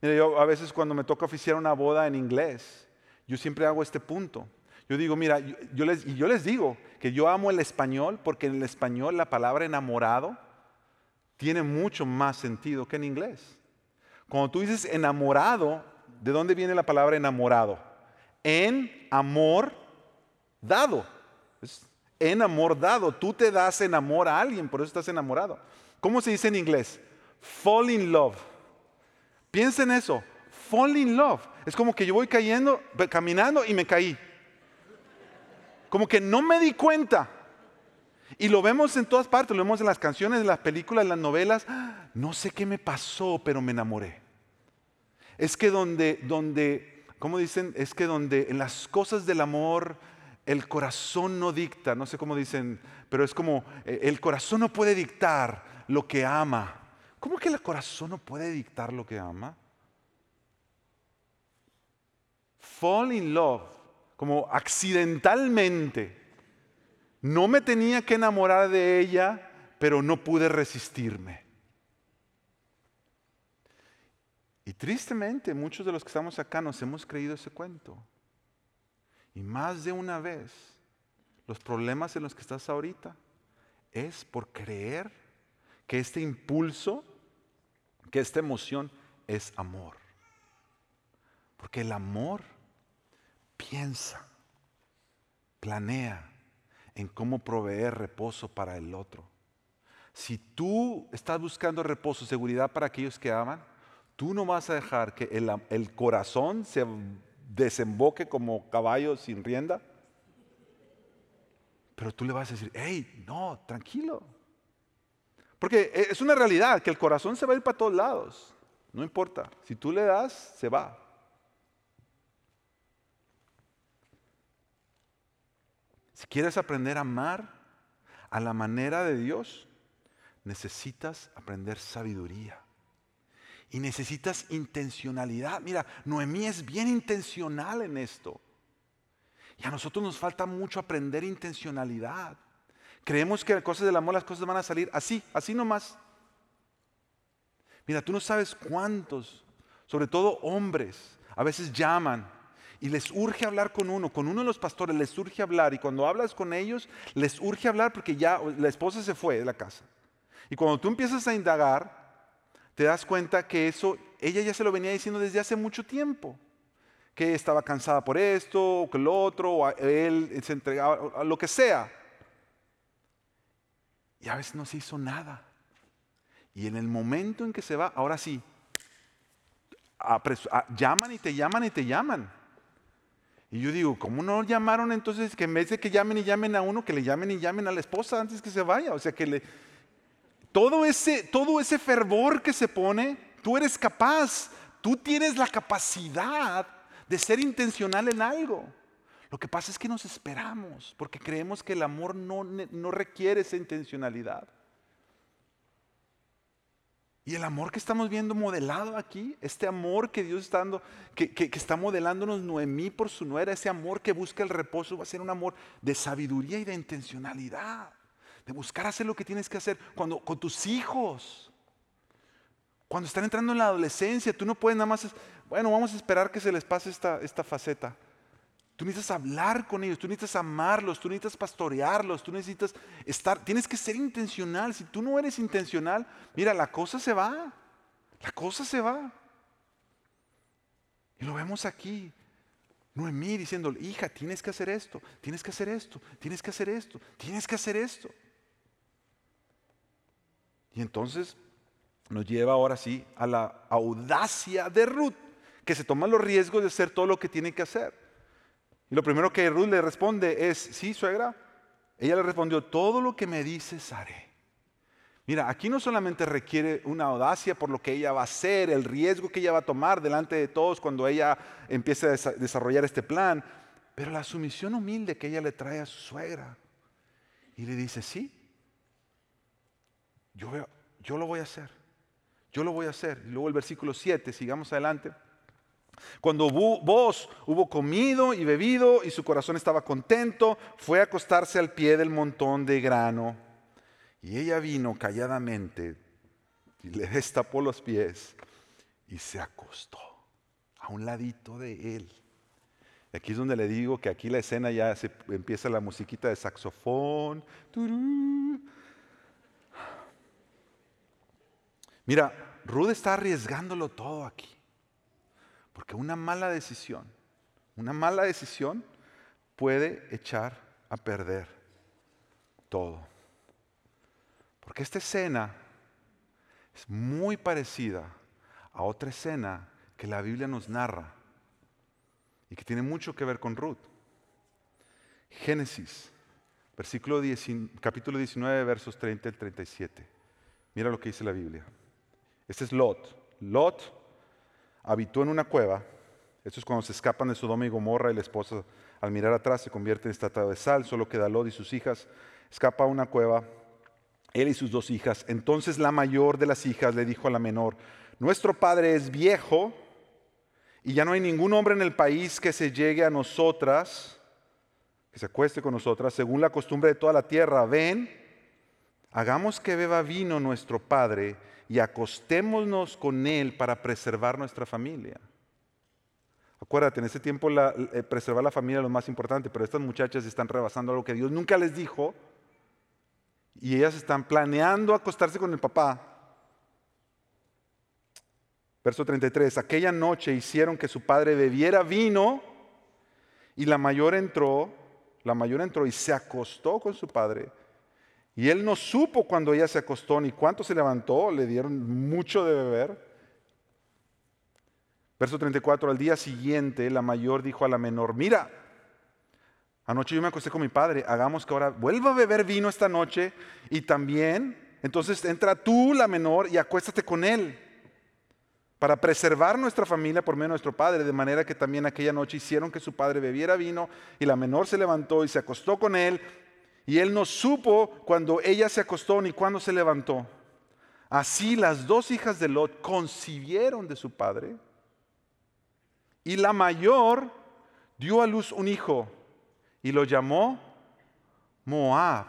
Mira, yo a veces cuando me toca oficiar una boda en inglés, yo siempre hago este punto. Yo digo, mira, yo, les, y yo les digo que yo amo el español porque en el español la palabra enamorado tiene mucho más sentido que en inglés. Cuando tú dices enamorado, ¿de dónde viene la palabra enamorado? En amor dado. Es en amor dado. Tú te das en amor a alguien, por eso estás enamorado. ¿Cómo se dice en inglés? Fall in love. Piensa en eso. Fall in love. Es como que yo voy cayendo, caminando y me caí. Como que no me di cuenta. Y lo vemos en todas partes, lo vemos en las canciones, en las películas, en las novelas. No sé qué me pasó, pero me enamoré. Es que donde, donde, ¿cómo dicen? Es que donde en las cosas del amor el corazón no dicta, no sé cómo dicen, pero es como eh, el corazón no puede dictar lo que ama. ¿Cómo que el corazón no puede dictar lo que ama? Fall in love, como accidentalmente. No me tenía que enamorar de ella, pero no pude resistirme. Y tristemente muchos de los que estamos acá nos hemos creído ese cuento. Y más de una vez, los problemas en los que estás ahorita es por creer que este impulso, que esta emoción es amor. Porque el amor piensa, planea en cómo proveer reposo para el otro. Si tú estás buscando reposo, seguridad para aquellos que aman, tú no vas a dejar que el, el corazón se desemboque como caballo sin rienda. Pero tú le vas a decir, hey, no, tranquilo. Porque es una realidad que el corazón se va a ir para todos lados. No importa. Si tú le das, se va. Si quieres aprender a amar a la manera de Dios, necesitas aprender sabiduría. Y necesitas intencionalidad. Mira, Noemí es bien intencional en esto. Y a nosotros nos falta mucho aprender intencionalidad. Creemos que las cosas del amor, las cosas van a salir así, así nomás. Mira, tú no sabes cuántos, sobre todo hombres, a veces llaman y les urge hablar con uno, con uno de los pastores les urge hablar y cuando hablas con ellos les urge hablar porque ya la esposa se fue de la casa. Y cuando tú empiezas a indagar, te das cuenta que eso ella ya se lo venía diciendo desde hace mucho tiempo. Que estaba cansada por esto, o que lo otro, o él se entregaba, a lo que sea. Y a veces no se hizo nada. Y en el momento en que se va, ahora sí, llaman y te llaman y te llaman. Y yo digo, ¿cómo no llamaron entonces que en vez de que llamen y llamen a uno, que le llamen y llamen a la esposa antes que se vaya? O sea, que le, todo ese, todo ese fervor que se pone, tú eres capaz, tú tienes la capacidad de ser intencional en algo. Lo que pasa es que nos esperamos porque creemos que el amor no, no requiere esa intencionalidad. Y el amor que estamos viendo modelado aquí, este amor que Dios está dando, que, que, está modelándonos Noemí por su nuera, ese amor que busca el reposo, va a ser un amor de sabiduría y de intencionalidad de buscar hacer lo que tienes que hacer cuando con tus hijos. Cuando están entrando en la adolescencia, tú no puedes nada más, bueno, vamos a esperar que se les pase esta, esta faceta. Tú necesitas hablar con ellos, tú necesitas amarlos, tú necesitas pastorearlos, tú necesitas estar, tienes que ser intencional. Si tú no eres intencional, mira, la cosa se va, la cosa se va. Y lo vemos aquí. Noemí diciendo, hija, tienes que hacer esto, tienes que hacer esto, tienes que hacer esto, tienes que hacer esto. Y entonces nos lleva ahora sí a la audacia de Ruth, que se toma los riesgos de hacer todo lo que tiene que hacer. Y lo primero que Ruth le responde es, sí, suegra. Ella le respondió, todo lo que me dices haré. Mira, aquí no solamente requiere una audacia por lo que ella va a hacer, el riesgo que ella va a tomar delante de todos cuando ella empiece a desarrollar este plan, pero la sumisión humilde que ella le trae a su suegra. Y le dice, sí, yo, lo voy a hacer. Yo lo voy a hacer. Y luego el versículo 7, sigamos adelante. Cuando vos hubo comido y bebido y su corazón estaba contento, fue a acostarse al pie del montón de grano. Y ella vino calladamente y le destapó los pies y se acostó a un ladito de él. Y aquí es donde le digo que aquí la escena ya se empieza la musiquita de saxofón. Mira, Ruth está arriesgándolo todo aquí. Porque una mala decisión, una mala decisión puede echar a perder todo. Porque esta escena es muy parecida a otra escena que la Biblia nos narra y que tiene mucho que ver con Ruth. Génesis, versículo capítulo 19, versos 30 al 37. Mira lo que dice la Biblia. Este es Lot. Lot habitó en una cueva. Esto es cuando se escapan de Sodoma y Gomorra y la esposa al mirar atrás se convierte en estatua de sal. Solo queda Lot y sus hijas. Escapa a una cueva, él y sus dos hijas. Entonces la mayor de las hijas le dijo a la menor, nuestro padre es viejo y ya no hay ningún hombre en el país que se llegue a nosotras, que se acueste con nosotras, según la costumbre de toda la tierra. Ven, hagamos que beba vino nuestro padre y acostémonos con él para preservar nuestra familia. Acuérdate, en ese tiempo eh, preservar la familia es lo más importante, pero estas muchachas están rebasando algo que Dios nunca les dijo y ellas están planeando acostarse con el papá. Verso 33, aquella noche hicieron que su padre bebiera vino y la mayor entró, la mayor entró y se acostó con su padre. Y él no supo cuando ella se acostó ni cuánto se levantó, le dieron mucho de beber. Verso 34, al día siguiente la mayor dijo a la menor, mira, anoche yo me acosté con mi padre, hagamos que ahora vuelva a beber vino esta noche y también, entonces entra tú, la menor, y acuéstate con él para preservar nuestra familia por medio de nuestro padre, de manera que también aquella noche hicieron que su padre bebiera vino y la menor se levantó y se acostó con él y él no supo cuando ella se acostó ni cuándo se levantó. Así las dos hijas de Lot concibieron de su padre y la mayor dio a luz un hijo y lo llamó Moab.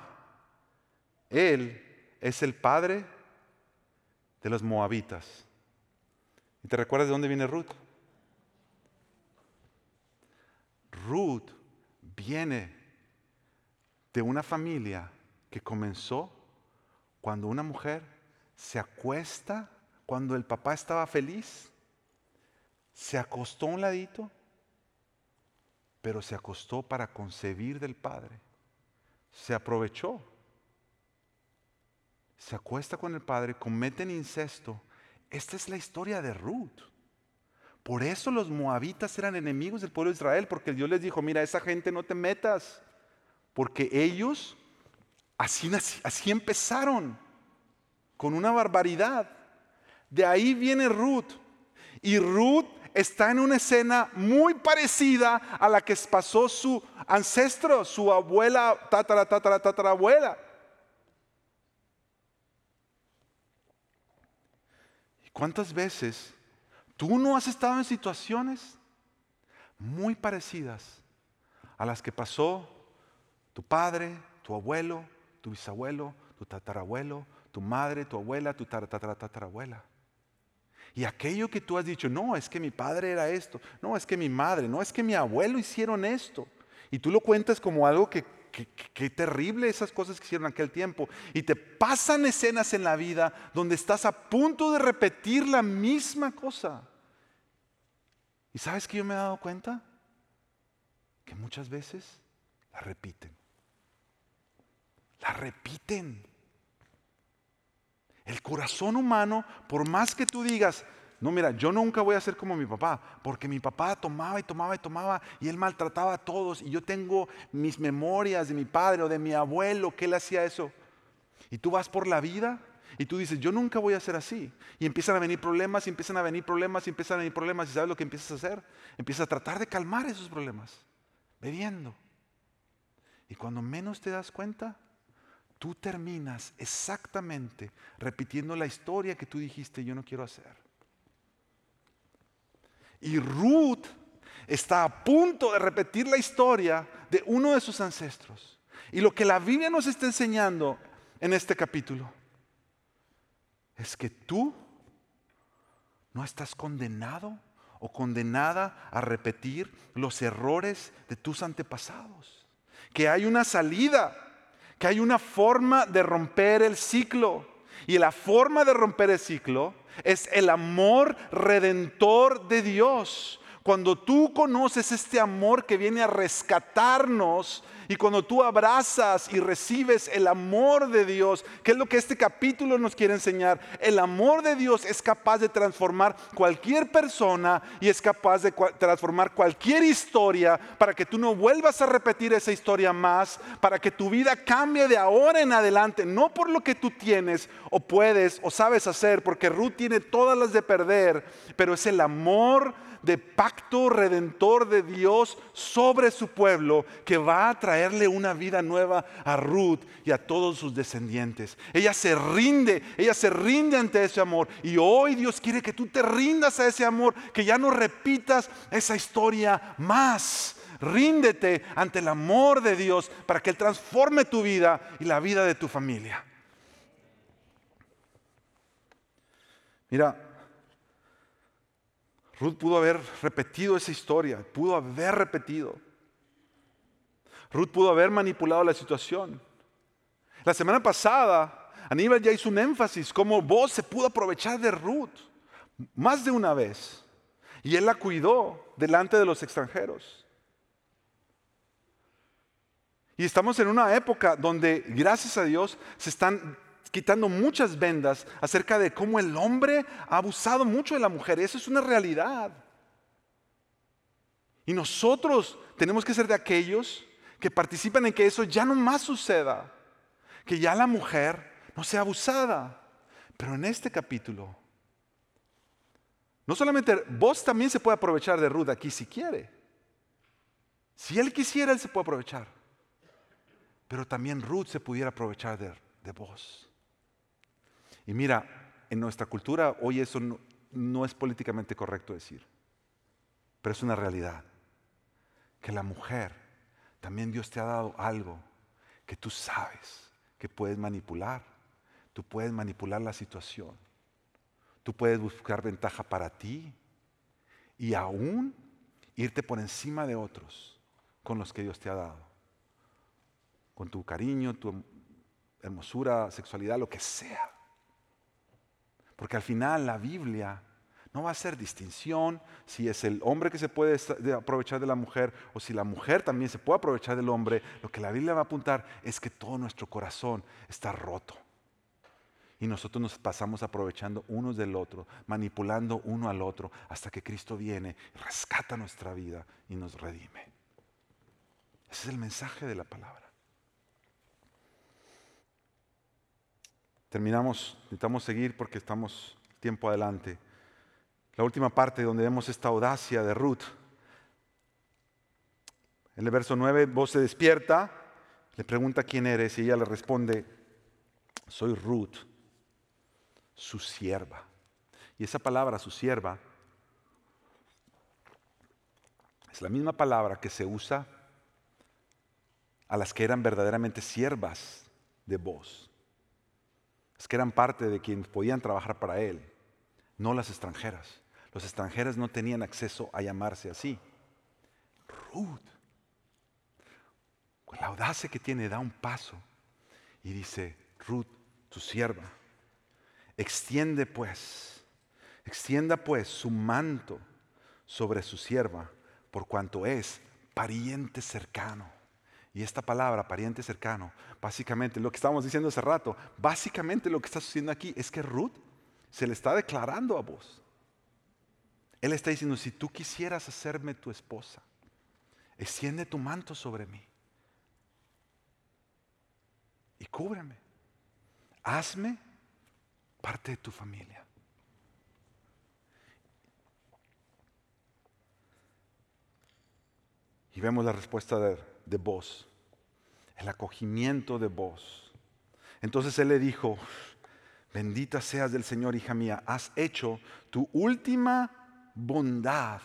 Él es el padre de los moabitas. ¿Y te recuerdas de dónde viene Ruth? Ruth viene de una familia que comenzó cuando una mujer se acuesta, cuando el papá estaba feliz se acostó a un ladito, pero se acostó para concebir del Padre. Se aprovechó. Se acuesta con el Padre, cometen incesto. Esta es la historia de Ruth. Por eso los moabitas eran enemigos del pueblo de Israel, porque Dios les dijo, mira, esa gente no te metas, porque ellos así, así empezaron, con una barbaridad. De ahí viene Ruth. Y Ruth está en una escena muy parecida a la que pasó su ancestro, su abuela, tatara, tatara, tatarabuela. ¿Y cuántas veces tú no has estado en situaciones muy parecidas a las que pasó tu padre, tu abuelo, tu bisabuelo, tu tatarabuelo, tu madre, tu abuela, tu tatara, tatarabuela? Y aquello que tú has dicho, no, es que mi padre era esto, no, es que mi madre, no, es que mi abuelo hicieron esto. Y tú lo cuentas como algo que, que, terrible esas cosas que hicieron aquel tiempo. Y te pasan escenas en la vida donde estás a punto de repetir la misma cosa. ¿Y sabes que yo me he dado cuenta? Que muchas veces la repiten. La repiten. El corazón humano, por más que tú digas, no, mira, yo nunca voy a ser como mi papá, porque mi papá tomaba y tomaba y tomaba y él maltrataba a todos y yo tengo mis memorias de mi padre o de mi abuelo que él hacía eso. Y tú vas por la vida y tú dices, yo nunca voy a ser así. Y empiezan a venir problemas, y empiezan a venir problemas, y empiezan a venir problemas. ¿Y sabes lo que empiezas a hacer? Empiezas a tratar de calmar esos problemas, bebiendo. Y cuando menos te das cuenta, tú terminas exactamente repitiendo la historia que tú dijiste yo no quiero hacer. Y Ruth está a punto de repetir la historia de uno de sus ancestros. Y lo que la Biblia nos está enseñando en este capítulo es que tú no estás condenado o condenada a repetir los errores de tus antepasados. Que hay una salida que hay una forma de romper el ciclo. Y la forma de romper el ciclo es el amor redentor de Dios. Cuando tú conoces este amor que viene a rescatarnos y cuando tú abrazas y recibes el amor de Dios, que es lo que este capítulo nos quiere enseñar, el amor de Dios es capaz de transformar cualquier persona y es capaz de transformar cualquier historia para que tú no vuelvas a repetir esa historia más, para que tu vida cambie de ahora en adelante, no por lo que tú tienes o puedes o sabes hacer, porque Ruth tiene todas las de perder, pero es el amor de pacto redentor de Dios sobre su pueblo que va a traerle una vida nueva a Ruth y a todos sus descendientes. Ella se rinde, ella se rinde ante ese amor y hoy Dios quiere que tú te rindas a ese amor, que ya no repitas esa historia más. Ríndete ante el amor de Dios para que Él transforme tu vida y la vida de tu familia. Mira, Ruth pudo haber repetido esa historia, pudo haber repetido. Ruth pudo haber manipulado la situación. La semana pasada, Aníbal ya hizo un énfasis, como vos se pudo aprovechar de Ruth más de una vez. Y él la cuidó delante de los extranjeros. Y estamos en una época donde, gracias a Dios, se están quitando muchas vendas acerca de cómo el hombre ha abusado mucho de la mujer. Eso es una realidad. Y nosotros tenemos que ser de aquellos que participan en que eso ya no más suceda. Que ya la mujer no sea abusada. Pero en este capítulo, no solamente vos también se puede aprovechar de Ruth aquí si quiere. Si él quisiera, él se puede aprovechar. Pero también Ruth se pudiera aprovechar de, de vos. Y mira, en nuestra cultura hoy eso no, es políticamente correcto decir, pero es una realidad. Que la mujer, también Dios te ha dado algo que tú sabes que puedes manipular. Tú puedes manipular la situación. Tú puedes buscar ventaja para ti y aún irte por encima de otros con los que Dios te ha dado. Con tu cariño, tu hermosura, sexualidad, lo que sea. Porque al final la Biblia no va a hacer distinción si es el hombre que se puede aprovechar de la mujer o si la mujer también se puede aprovechar del hombre. Lo que la Biblia va a apuntar es que todo nuestro corazón está roto. Y nosotros nos pasamos aprovechando unos del otro, manipulando uno al otro, hasta que Cristo viene, rescata nuestra vida y nos redime. Ese es el mensaje de la palabra. Terminamos, necesitamos seguir porque estamos tiempo adelante. La última parte donde vemos esta audacia de Ruth. En el verso 9, vos se despierta, le pregunta quién eres y ella le responde, soy Ruth, su sierva. Y esa palabra, su sierva, es la misma palabra que se usa a las que eran verdaderamente siervas de vos es que eran parte de quienes podían trabajar para él, no las extranjeras. Los extranjeros no tenían acceso a llamarse así. Ruth, con la audacia que tiene, da un paso y dice, Ruth, tu sierva, extiende pues, extienda pues su manto sobre su sierva, por cuanto es pariente cercano. Y esta palabra, pariente cercano, básicamente lo que estábamos diciendo hace rato, básicamente lo que está sucediendo aquí es que Ruth se le está declarando a vos. Él está diciendo, si tú quisieras hacerme tu esposa, extiende tu manto sobre mí y cúbreme. Hazme parte de tu familia. Y vemos la respuesta de de vos, el acogimiento de vos. Entonces él le dijo, bendita seas del Señor, hija mía, has hecho tu última bondad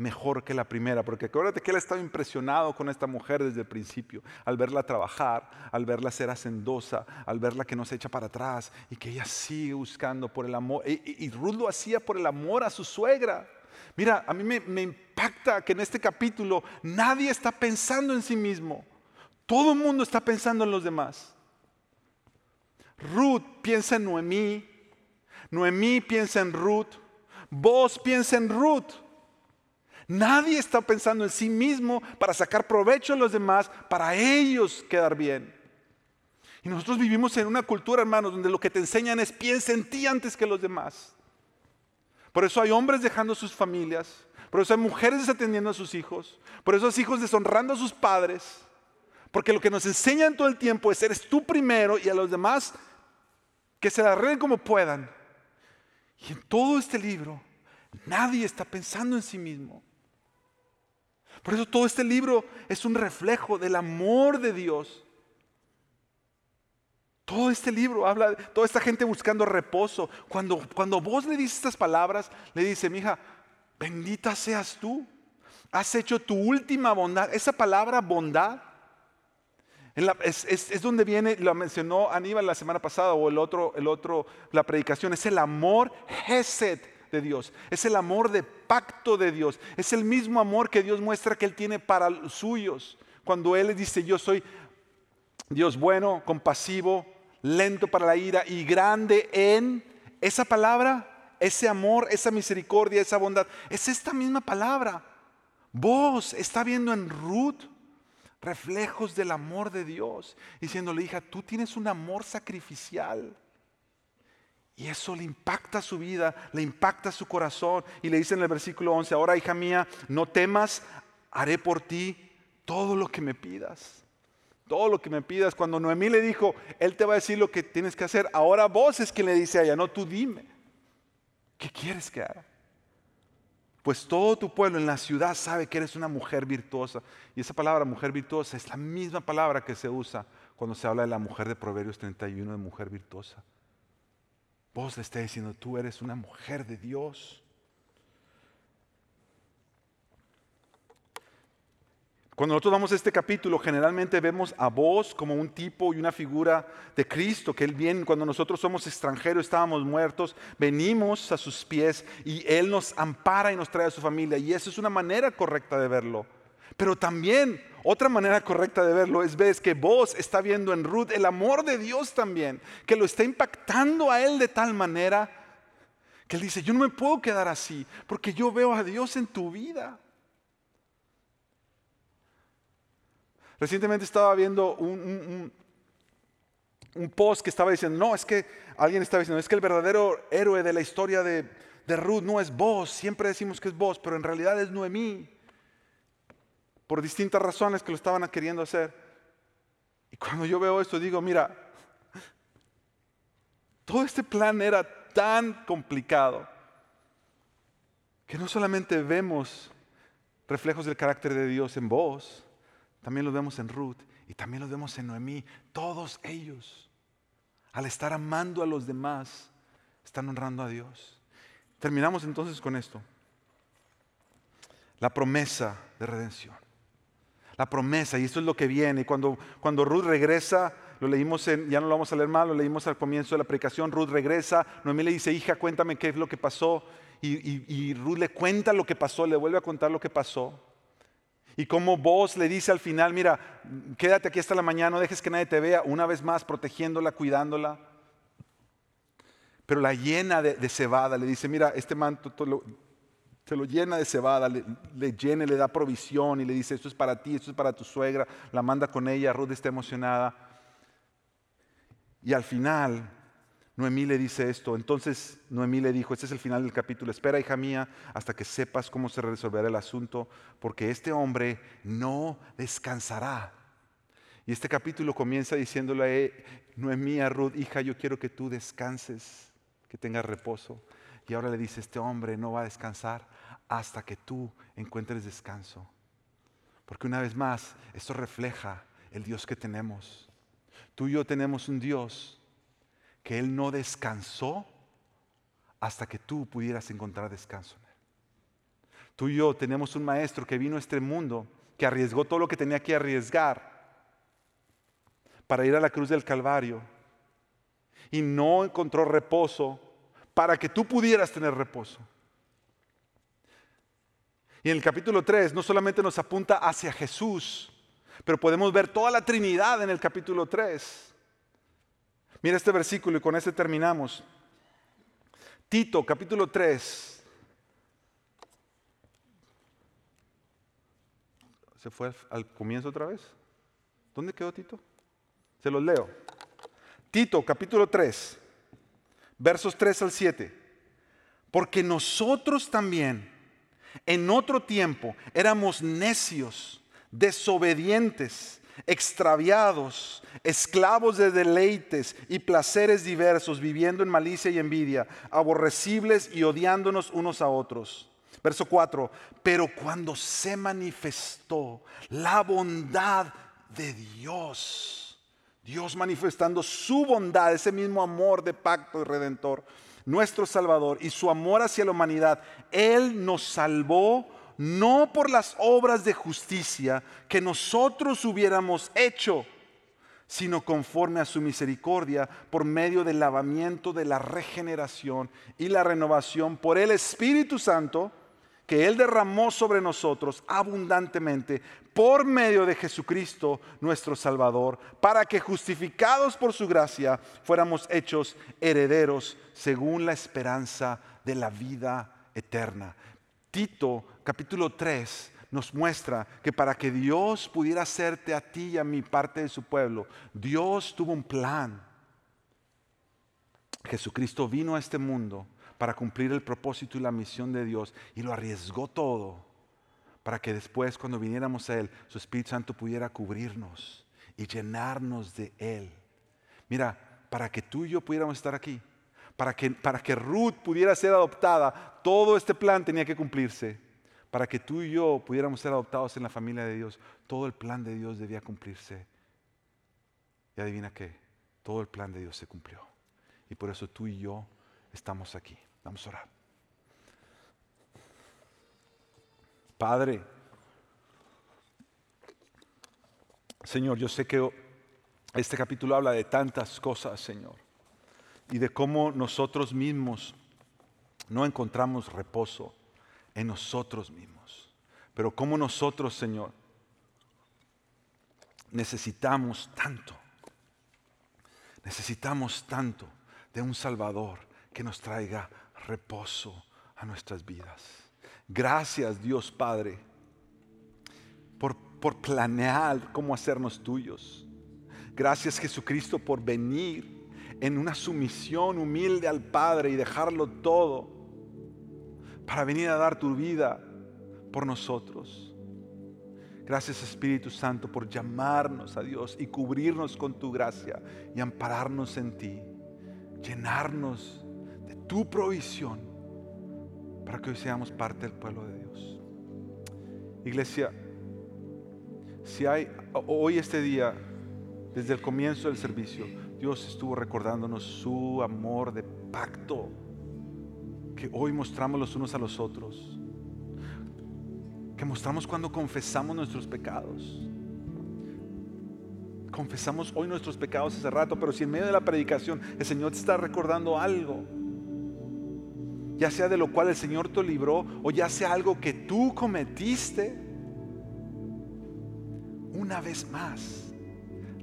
mejor que la primera, porque acuérdate que él estaba impresionado con esta mujer desde el principio, al verla trabajar, al verla ser hacendosa, al verla que no se echa para atrás y que ella sigue buscando por el amor. Y, Ruth lo hacía por el amor a su suegra. Mira, a mí me, impacta que en este capítulo nadie está pensando en sí mismo. Todo el mundo está pensando en los demás. Ruth piensa en Noemí. Noemí piensa en Ruth. Vos piensa en Ruth. Nadie está pensando en sí mismo para sacar provecho a los demás, para ellos quedar bien. Y nosotros vivimos en una cultura, hermanos, donde lo que te enseñan es piensa en ti antes que los demás. Por eso hay hombres dejando sus familias. Por eso hay mujeres desatendiendo a sus hijos. Por eso hay hijos deshonrando a sus padres. Porque lo que nos enseñan todo el tiempo es eres tú primero y a los demás que se la arreglen como puedan. Y en todo este libro nadie está pensando en sí mismo. Por eso todo este libro es un reflejo del amor de Dios todo este libro habla de toda esta gente buscando reposo. Cuando, cuando vos le dices estas palabras, le dice, mija, bendita seas tú. Has hecho tu última bondad. Esa palabra bondad es, donde viene, lo mencionó Aníbal la semana pasada o el otro, el otro, la predicación, es el amor Hesed de Dios, es el amor de pacto de Dios, es el mismo amor que Dios muestra que Él tiene para los suyos. Cuando Él dice, yo soy Dios bueno, compasivo, lento para la ira y grande en esa palabra, ese amor, esa misericordia, esa bondad, es esta misma palabra. Vos está viendo en Ruth reflejos del amor de Dios, diciéndole, hija, tú tienes un amor sacrificial. Y eso le impacta su vida, le impacta su corazón. Y le dice en el versículo 11, ahora hija mía, no temas, haré por ti todo lo que me pidas. Todo lo que me pidas. Cuando Noemí le dijo, Él te va a decir lo que tienes que hacer. Ahora vos es quien le dice a ella, no tú dime. ¿Qué quieres que haga? Pues todo tu pueblo en la ciudad sabe que eres una mujer virtuosa. Y esa palabra mujer virtuosa es la misma palabra que se usa cuando se habla de la mujer de Proverbios 31 de mujer virtuosa. Vos le está diciendo, tú eres una mujer de Dios. Cuando nosotros vamos a este capítulo, generalmente vemos a vos como un tipo y una figura de Cristo, que Él viene cuando nosotros somos extranjeros, estábamos muertos, venimos a sus pies y Él nos ampara y nos trae a su familia. Y eso es una manera correcta de verlo. Pero también otra manera correcta de verlo es ver que vos está viendo en Ruth el amor de Dios también, que lo está impactando a Él de tal manera que Él dice, yo no me puedo quedar así, porque yo veo a Dios en tu vida. Recientemente estaba viendo un, post que estaba diciendo, no, es que alguien estaba diciendo, es que el verdadero héroe de la historia de, de Ruth no es vos, siempre decimos que es vos, pero en realidad es Noemí, por distintas razones que lo estaban queriendo hacer. Y cuando yo veo esto digo, mira, todo este plan era tan complicado que no solamente vemos reflejos del carácter de Dios en vos, también lo vemos en Ruth y también lo vemos en Noemí. Todos ellos, al estar amando a los demás, están honrando a Dios. Terminamos entonces con esto. La promesa de redención. La promesa, y esto es lo que viene. Cuando, cuando Ruth regresa, lo leímos en, ya no lo vamos a leer mal, lo leímos al comienzo de la predicación. Ruth regresa, Noemí le dice, hija, cuéntame qué es lo que pasó. Y Ruth le cuenta lo que pasó, le vuelve a contar lo que pasó. Y como vos le dice al final, mira, quédate aquí hasta la mañana, no dejes que nadie te vea, una vez más protegiéndola, cuidándola. Pero la llena de, cebada, le dice, mira, este manto se lo llena de cebada, le, le llena, le da provisión y le dice, esto es para ti, esto es para tu suegra, la manda con ella, Ruth está emocionada. Y al final Noemí le dice esto. Entonces Noemí le dijo, este es el final del capítulo, espera hija mía hasta que sepas cómo se resolverá el asunto, porque este hombre no descansará. Y este capítulo comienza diciéndole e, Noemí a Ruth, hija, yo quiero que tú descanses, que tengas reposo. Y ahora le dice, este hombre no va a descansar hasta que tú encuentres descanso. Porque una vez más, esto refleja el Dios que tenemos. Tú y yo tenemos un Dios que Él no descansó hasta que tú pudieras encontrar descanso en Él. Tú y yo tenemos un maestro que vino a este mundo, que arriesgó todo lo que tenía que arriesgar para ir a la cruz del Calvario y no encontró reposo para que tú pudieras tener reposo. Y en el capítulo 3 no solamente nos apunta hacia Jesús, pero podemos ver toda la Trinidad en el capítulo 3. Mira este versículo y con este terminamos. Tito, capítulo 3. ¿Se fue al comienzo otra vez? ¿Dónde quedó Tito? Se los leo. Tito, capítulo 3, versos 3 al 7. Porque nosotros también, en otro tiempo, éramos necios, desobedientes extraviados, esclavos de deleites y placeres diversos, viviendo en malicia y envidia, aborrecibles y odiándonos unos a otros. Verso 4, pero cuando se manifestó la bondad de Dios, Dios manifestando su bondad, ese mismo amor de pacto y redentor, nuestro Salvador y su amor hacia la humanidad, Él nos salvó no por las obras de justicia que nosotros hubiéramos hecho, sino conforme a su misericordia, por medio del lavamiento de la regeneración y la renovación por el Espíritu Santo que Él derramó sobre nosotros abundantemente por medio de Jesucristo nuestro Salvador, para que justificados por su gracia fuéramos hechos herederos según la esperanza de la vida eterna. Tito capítulo 3 nos muestra que para que Dios pudiera hacerte a ti y a mí parte de su pueblo, Dios tuvo un plan. Jesucristo vino a este mundo para cumplir el propósito y la misión de Dios y lo arriesgó todo para que después cuando viniéramos a Él, su Espíritu Santo pudiera cubrirnos y llenarnos de Él. Mira, para que tú y yo pudiéramos estar aquí, para que, para que Ruth pudiera ser adoptada, todo este plan tenía que cumplirse para que tú y yo pudiéramos ser adoptados en la familia de Dios, todo el plan de Dios debía cumplirse. Y adivina qué, todo el plan de Dios se cumplió. Y por eso tú y yo estamos aquí. Vamos a orar. Padre, Señor, yo sé que este capítulo habla de tantas cosas, Señor, y de cómo nosotros mismos no encontramos reposo en nosotros mismos. Pero como nosotros, Señor, necesitamos tanto, necesitamos tanto de un Salvador que nos traiga reposo a nuestras vidas. Gracias Dios Padre por, por planear cómo hacernos tuyos. Gracias Jesucristo por venir en una sumisión humilde al Padre y dejarlo todo para venir a dar tu vida por nosotros. Gracias Espíritu Santo por llamarnos a Dios y cubrirnos con tu gracia y ampararnos en ti, llenarnos de tu provisión para que hoy seamos parte del pueblo de Dios. Iglesia, si hay hoy este día, desde el comienzo del servicio, Dios estuvo recordándonos su amor de pacto que hoy mostramos los unos a los otros, que mostramos cuando confesamos nuestros pecados. Confesamos hoy nuestros pecados hace rato, pero si en medio de la predicación el Señor te está recordando algo, ya sea de lo cual el Señor te libró o ya sea algo que tú cometiste, una vez más,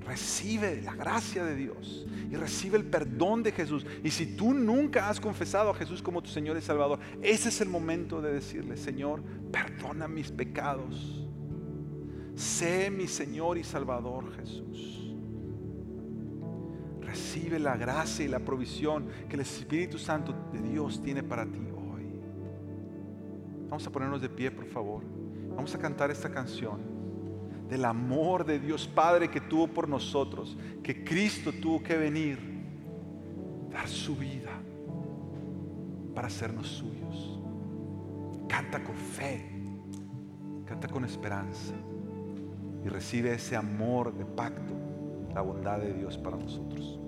recibe la gracia de Dios y recibe el perdón de Jesús. Y si tú nunca has confesado a Jesús como tu Señor y Salvador, ese es el momento de decirle, Señor, perdona mis pecados. Sé mi Señor y Salvador Jesús. Recibe la gracia y la provisión que el Espíritu Santo de Dios tiene para ti hoy. Vamos a ponernos de pie, por favor. Vamos a cantar esta canción del amor de Dios Padre que tuvo por nosotros, que Cristo tuvo que venir, dar su vida para hacernos suyos. Canta con fe, canta con esperanza y recibe ese amor de pacto, la bondad de Dios para nosotros.